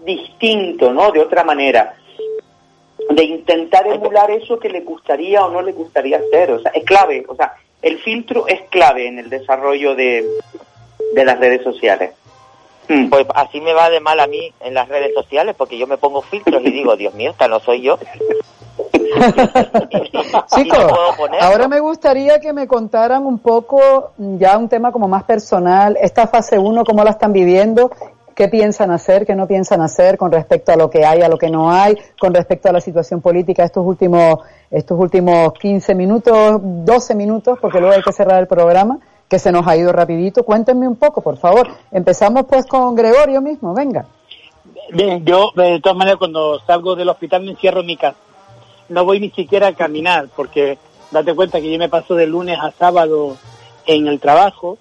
M: distinto, ¿no? De otra manera. De intentar emular eso que le gustaría o no le gustaría hacer. O sea, es clave. O sea, el filtro es clave en el desarrollo de, de las redes sociales. Mm.
O: Pues así me va de mal a mí en las redes sociales porque yo me pongo filtros y digo, Dios mío, esta no soy yo.
E: Chicos, ahora me gustaría que me contaran un poco, ya un tema como más personal, esta fase 1, cómo la están viviendo, qué piensan hacer, qué no piensan hacer con respecto a lo que hay, a lo que no hay, con respecto a la situación política estos últimos, estos últimos 15 minutos, 12 minutos, porque luego hay que cerrar el programa, que se nos ha ido rapidito. Cuéntenme un poco, por favor. Empezamos pues con Gregorio mismo, venga.
P: Bien, yo de todas maneras cuando salgo del hospital me encierro en mi casa no voy ni siquiera a caminar, porque date cuenta que yo me paso de lunes a sábado en el trabajo,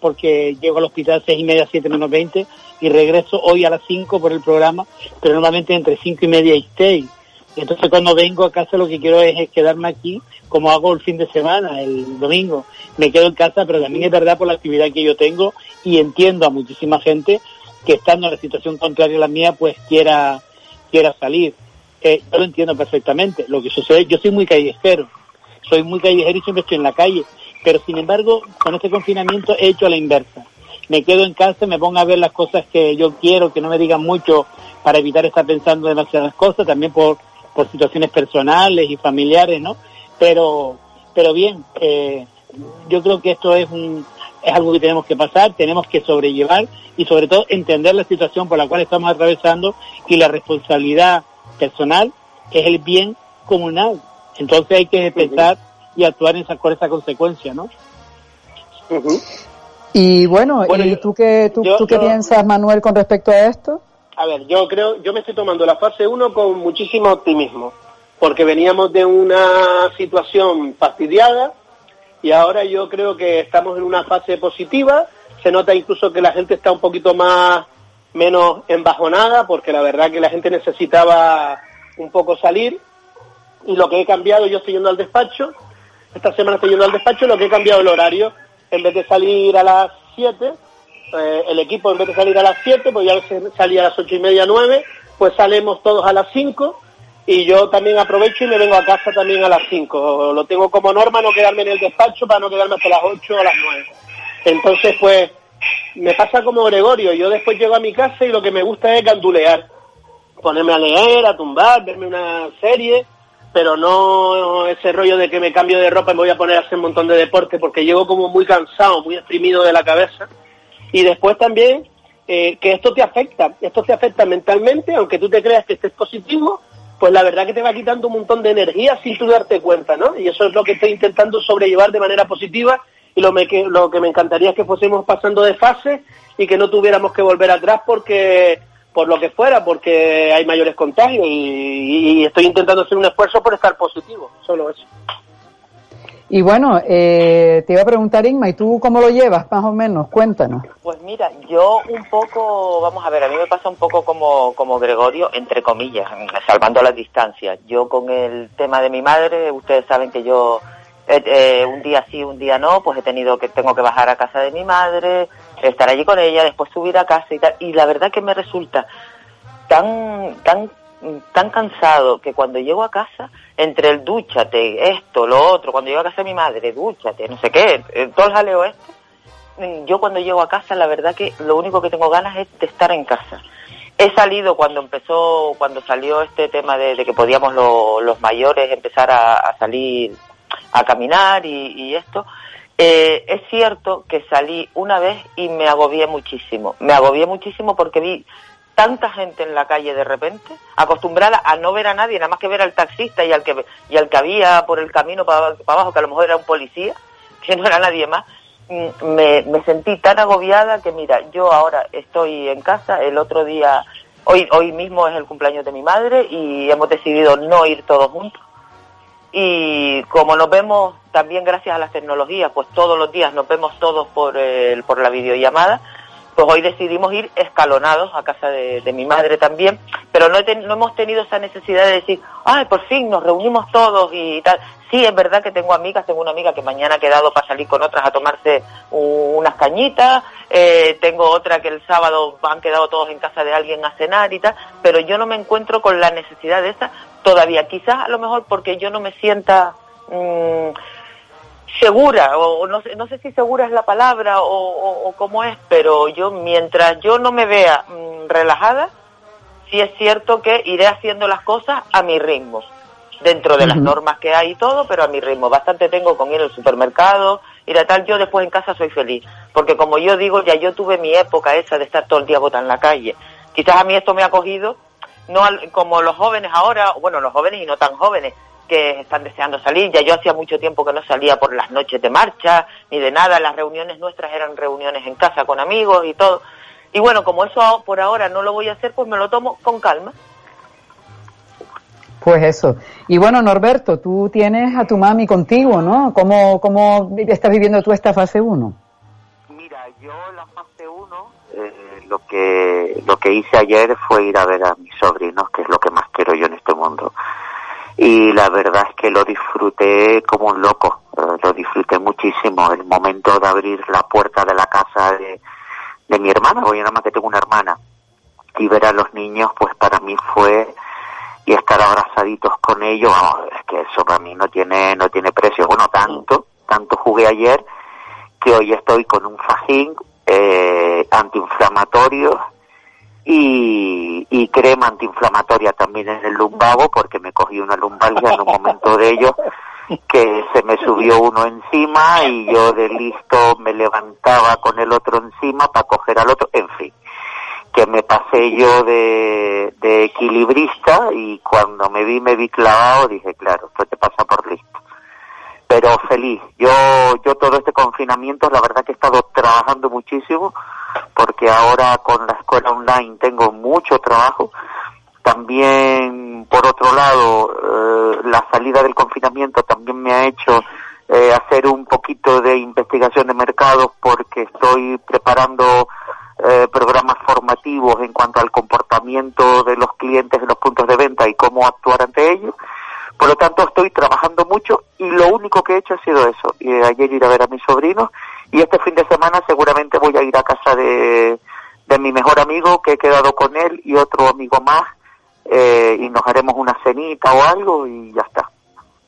P: porque llego al hospital seis y media, siete menos veinte, y regreso hoy a las cinco por el programa, pero normalmente entre cinco y media y seis. Entonces cuando vengo a casa lo que quiero es, quedarme aquí, como hago el fin de semana, el domingo. Me quedo en casa, pero también es verdad por la actividad que yo tengo y entiendo a muchísima gente que estando en la situación contraria a la mía, pues quiera, quiera salir yo lo entiendo perfectamente. Lo que sucede, yo soy muy callejero, soy muy callejero y siempre estoy en la calle, pero sin embargo, con este confinamiento he hecho a la inversa. Me quedo en casa, me pongo a ver las cosas que yo quiero, que no me digan mucho para evitar estar pensando demasiadas cosas, también por, por situaciones personales y familiares, ¿no? Pero, pero bien, eh, yo creo que esto es un, es algo que tenemos que pasar, tenemos que sobrellevar y sobre todo entender la situación por la cual estamos atravesando y la responsabilidad personal es el bien comunal. Entonces hay que pensar y actuar en esa, con esa consecuencia, ¿no?
E: Y bueno, ¿y tú qué, tú, qué piensas, Manuel, con respecto a esto?
N: A ver, yo creo, yo me estoy tomando la fase 1 con muchísimo optimismo, porque veníamos de una situación fastidiada y ahora yo creo que estamos en una fase positiva. Se nota incluso que la gente está un poquito más menos embajonada, porque la verdad que la gente necesitaba un poco salir. Y lo que he cambiado, yo estoy yendo al despacho, esta semana estoy yendo al despacho, lo que he cambiado el horario, en vez de salir a las 7, eh, el equipo en vez de salir a las 7, pues ya salía a las ocho y media, 9, pues salimos todos a las 5 y yo también aprovecho y me vengo a casa también a las 5. Lo tengo como norma no quedarme en el despacho para no quedarme hasta las 8 o las 9. Entonces, pues, me pasa como Gregorio, yo después llego a mi casa y lo que me gusta es gandulear, ponerme a leer, a tumbar, verme una serie, pero no ese rollo de que me cambio de ropa y me voy a poner a hacer un montón de deporte porque llego como muy cansado, muy exprimido de la cabeza. Y después también eh, que esto te afecta, esto te afecta mentalmente, aunque tú te creas que estés positivo, pues la verdad que te va quitando un montón de energía sin tú darte cuenta, ¿no? Y eso es lo que estoy intentando sobrellevar de manera positiva y lo, que, lo que me encantaría es que fuésemos pasando de fase y que no tuviéramos que volver atrás porque por lo que fuera, porque hay mayores contagios y, estoy intentando hacer un esfuerzo por estar positivo, solo eso.
E: Y bueno, eh, te iba a preguntar, Inma, ¿y tú cómo lo llevas, más o menos? Cuéntanos.
O: Pues mira, yo un poco, vamos a ver, a mí me pasa un poco como, como Gregorio, entre comillas, salvando las distancias. Yo con el tema de mi madre, ustedes saben que yo eh, eh, un día sí, un día no, pues he tenido que, tengo que bajar a casa de mi madre, estar allí con ella, después subir a casa y tal. Y la verdad que me resulta tan, tan, tan cansado que cuando llego a casa, entre el dúchate, esto, lo otro, cuando llego a casa de mi madre, dúchate, no sé qué, eh, todo el jaleo este, mm, yo cuando llego a casa, la verdad que lo único que tengo ganas es de estar en casa. He salido cuando empezó, cuando salió este tema de, que podíamos los mayores empezar a salir a caminar y, esto. Eh, es cierto que salí una vez y me agobié muchísimo. Me agobié muchísimo porque vi tanta gente en la calle de repente, acostumbrada a no ver a nadie, nada más que ver al taxista y al que, y al que había por el camino para, abajo, que a lo mejor era un policía, que no era nadie más. Mm, me, me sentí tan agobiada que mira, yo ahora estoy en casa, el otro día, hoy, hoy mismo es el cumpleaños de mi madre y hemos decidido no ir todos juntos y como nos vemos también gracias a las tecnologías, pues todos los días nos vemos todos por, el, por la videollamada, pues hoy decidimos ir escalonados a casa de, mi madre también, pero no, he no, hemos tenido esa necesidad de decir, ay, por fin nos reunimos todos y tal. Sí, es verdad que tengo amigas, tengo una amiga que mañana ha quedado para salir con otras a tomarse unas cañitas, eh, tengo otra que el sábado han quedado todos en casa de alguien a cenar y tal, pero yo no me encuentro con la necesidad de esa todavía, quizás a lo mejor porque yo no me sienta mmm, segura, o no sé, no sé si segura es la palabra o, o, cómo es, pero yo mientras yo no me vea mmm, relajada, sí es cierto que iré haciendo las cosas a mi ritmo dentro de las normas que hay y todo, pero a mi ritmo. Bastante tengo con ir al supermercado, ir a tal. Yo después en casa soy feliz, porque como yo digo, ya yo tuve mi época esa de estar todo el día botada en la calle. Quizás a mí esto me ha cogido, no al, como los jóvenes ahora, bueno, los jóvenes y no tan jóvenes, que están deseando salir. Ya yo hacía mucho tiempo que no salía por las noches de marcha, ni de nada. Las reuniones nuestras eran reuniones en casa con amigos y todo. Y bueno, como eso por ahora no lo voy a hacer, pues me lo tomo con calma.
E: Pues eso. Y bueno, Norberto, tú tienes a tu mami contigo, ¿no? ¿Cómo, cómo estás viviendo tú esta fase 1?
Q: Mira, yo la fase 1, eh, lo, que, lo que hice ayer fue ir a ver a mis sobrinos, que es lo que más quiero yo en este mundo. Y la verdad es que lo disfruté como un loco, eh, lo disfruté muchísimo. El momento de abrir la puerta de la casa de, de mi hermana, porque nada más que tengo una hermana, y ver a los niños, pues para mí fue y estar abrazaditos con ellos, vamos, es que eso para mí no tiene, no tiene precio. Bueno, tanto, tanto jugué ayer que hoy estoy con un fajín eh, antiinflamatorio y, y crema antiinflamatoria también en el lumbago porque me cogí una lumbalgia en un momento de ello que se me subió uno encima y yo de listo me levantaba con el otro encima para coger al otro, en fin que me pasé yo de, de equilibrista y cuando me vi, me vi clavado, dije, claro, esto te pasa por listo. Pero feliz. Yo, yo todo este confinamiento, la verdad que he estado trabajando muchísimo, porque ahora con la escuela online tengo mucho trabajo. También, por otro lado, eh, la salida del confinamiento también me ha hecho eh, hacer un poquito de investigación de mercado porque estoy preparando eh, programas formativos en cuanto al comportamiento de los clientes en los puntos de venta y cómo actuar ante ellos. Por lo tanto, estoy trabajando mucho y lo único que he hecho ha sido eso. Y ayer ir a ver a mis sobrinos y este fin de semana seguramente voy a ir a casa de, de mi mejor amigo que he quedado con él y otro amigo más eh, y nos haremos una cenita o algo y ya está.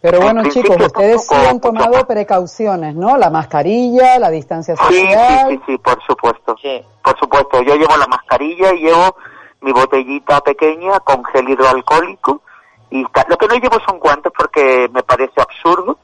E: Pero bueno, chicos, ustedes sí han tomado precauciones, ¿no? La mascarilla, la distancia social.
Q: Sí, sí, sí, por supuesto. Sí. Por supuesto, yo llevo la mascarilla y llevo mi botellita pequeña con gel hidroalcohólico. Y lo que no llevo son guantes porque me parece absurdo.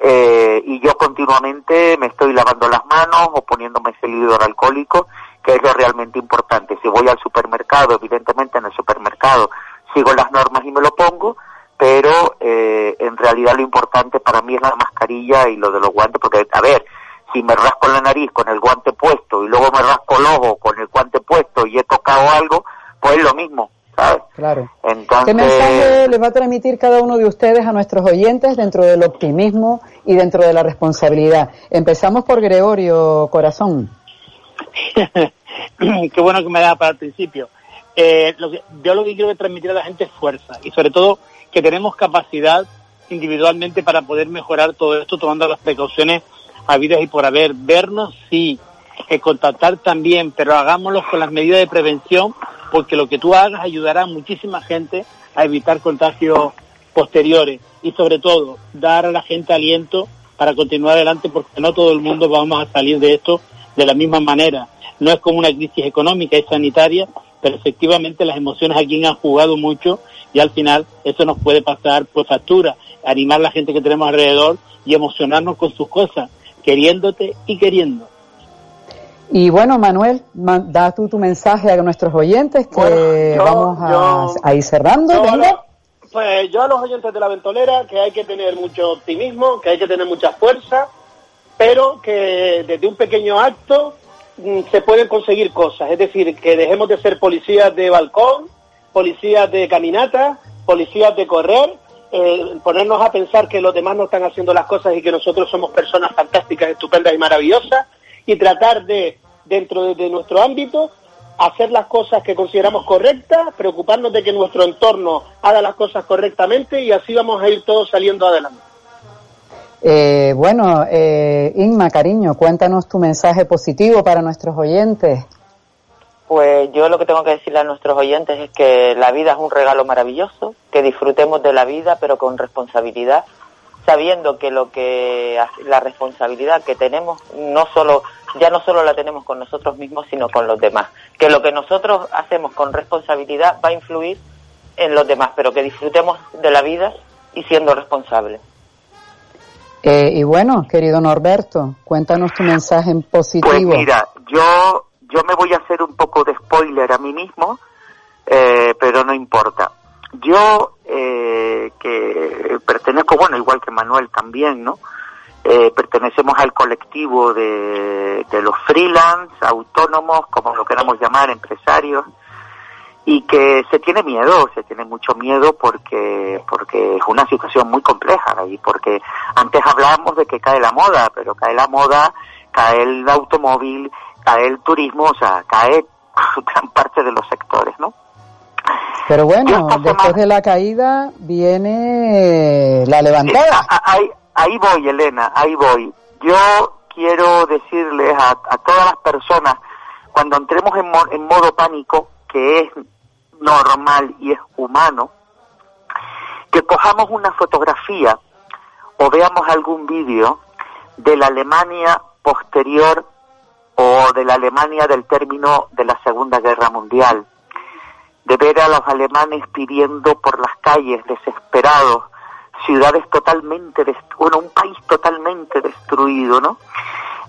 Q: Eh, y yo continuamente me estoy lavando las manos o poniéndome gel hidroalcohólico, que es lo realmente importante. Si voy al supermercado, evidentemente en el supermercado sigo las normas y me lo pongo pero eh, en realidad lo importante para mí es la mascarilla y lo de los guantes, porque, a ver, si me rasco la nariz con el guante puesto y luego me rasco el ojo con el guante puesto y he tocado algo, pues es lo mismo, ¿sabes?
E: Claro. Entonces... ¿Qué mensaje les va a transmitir cada uno de ustedes a nuestros oyentes dentro del optimismo y dentro de la responsabilidad? Empezamos por Gregorio Corazón.
P: Qué bueno que me da para el principio. Eh, lo que, yo lo que quiero transmitir a la gente es fuerza y sobre todo que tenemos capacidad individualmente para poder mejorar todo esto tomando las precauciones habidas y por haber. Vernos, sí, que contactar también, pero hagámoslo con las medidas de prevención porque lo que tú hagas ayudará a muchísima gente a evitar contagios posteriores y sobre todo dar a la gente aliento para continuar adelante porque no todo el mundo vamos a salir de esto de la misma manera. No es como una crisis económica, es sanitaria, pero efectivamente las emociones aquí han jugado mucho y al final eso nos puede pasar por factura, animar a la gente que tenemos alrededor y emocionarnos con sus cosas, queriéndote y queriendo.
E: Y bueno, Manuel, da tú tu mensaje a nuestros oyentes que vamos a, ir cerrando.
N: pues yo a los oyentes de la ventolera que hay que tener mucho optimismo, que hay que tener mucha fuerza, pero que desde un pequeño acto mm, se pueden conseguir cosas. Es decir, que dejemos de ser policías de balcón, policías de caminata, policías de correr eh, ponernos a pensar que los demás no están haciendo las cosas y que nosotros somos personas fantásticas, estupendas y maravillosas y tratar de, dentro de, de nuestro ámbito, hacer las cosas que consideramos correctas, preocuparnos de que nuestro entorno haga las cosas correctamente y así vamos a ir todos saliendo adelante.
E: Eh, bueno, eh, Inma, cariño, cuéntanos tu mensaje positivo para nuestros oyentes.
O: Pues yo lo que tengo que decirle a nuestros oyentes es que la vida es un regalo maravilloso, que disfrutemos de la vida pero con responsabilidad, sabiendo que lo que la responsabilidad que tenemos no solo ya no solo la tenemos con nosotros mismos sino con los demás, que lo que nosotros hacemos con responsabilidad va a influir en los demás, pero que disfrutemos de la vida y siendo responsables.
E: Eh, y bueno, querido Norberto, cuéntanos tu mensaje en positivo.
Q: Pues mira, yo, yo me voy a hacer un poco de spoiler a mí mismo, eh, pero no importa. Yo, eh, que pertenezco, bueno, igual que Manuel también, ¿no? Eh, pertenecemos al colectivo de, de los freelance, autónomos, como lo queramos llamar, empresarios, y que se tiene miedo, se tiene mucho miedo porque porque es una situación muy compleja y porque antes hablábamos de que cae la moda, pero cae la moda, cae el automóvil, cae el turismo, o sea, cae gran parte de los sectores, ¿no?
E: Pero bueno, después de la caída viene la levantada.
Q: ahí, ahí voy, Elena, ahí voy. Yo quiero decirles a, a todas las personas, cuando entremos en, mo en modo pánico, que es normal y es humano, que cojamos una fotografía o veamos algún vídeo de la Alemania posterior o de la Alemania del término de la Segunda Guerra Mundial, de ver a los alemanes pidiendo por las calles desesperados, ciudades totalmente, bueno, un país totalmente destruido, ¿no?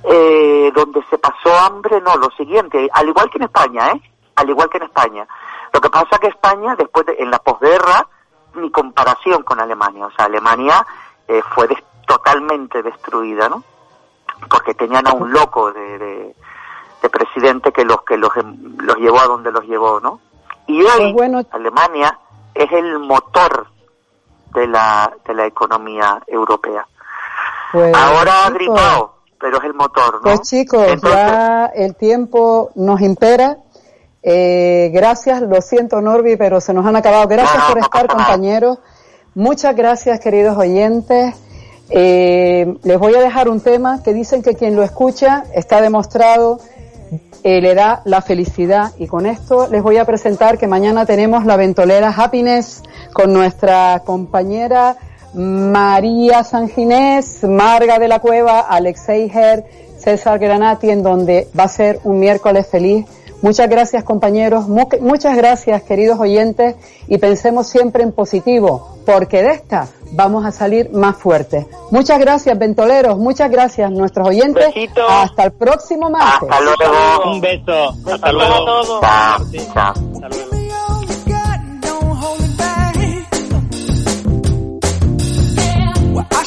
Q: Eh, donde se pasó hambre, no, lo siguiente, al igual que en España, ¿eh? Al igual que en España. Lo que pasa que España, después de, en la posguerra, ni comparación con Alemania. O sea, Alemania eh, fue totalmente destruida, ¿no? Porque tenían a un loco de, de, de presidente que los que los, los llevó a donde los llevó, ¿no? Y hoy
E: Pues bueno.
Q: Alemania es el motor de la de la economía europea.
E: Pues,
Q: Ahora ha gripado, pero es el motor, ¿no?
E: Pues chicos, ya el tiempo nos impera. Eh, gracias, lo siento Norby, pero se nos han acabado. Gracias por estar, compañeros. Muchas gracias, queridos oyentes. Eh, les voy a dejar un tema que dicen que quien lo escucha está demostrado eh, le da la felicidad. Y con esto les voy a presentar que mañana tenemos la ventolera Happiness con nuestra compañera María Sanginés, Marga de la Cueva, Alexei Her, César Granati, en donde va a ser un miércoles feliz. Muchas gracias compañeros, mu muchas gracias queridos oyentes. Y pensemos siempre en positivo, porque de esta vamos a salir más fuertes. Muchas gracias ventoleros, muchas gracias nuestros oyentes.
N: Besito.
E: Hasta el próximo martes.
Q: Hasta luego.
N: Un beso. Hasta
O: luego a
N: luego.
O: todos.
Q: Chao, chao.
N: Hasta luego.
R: Well, I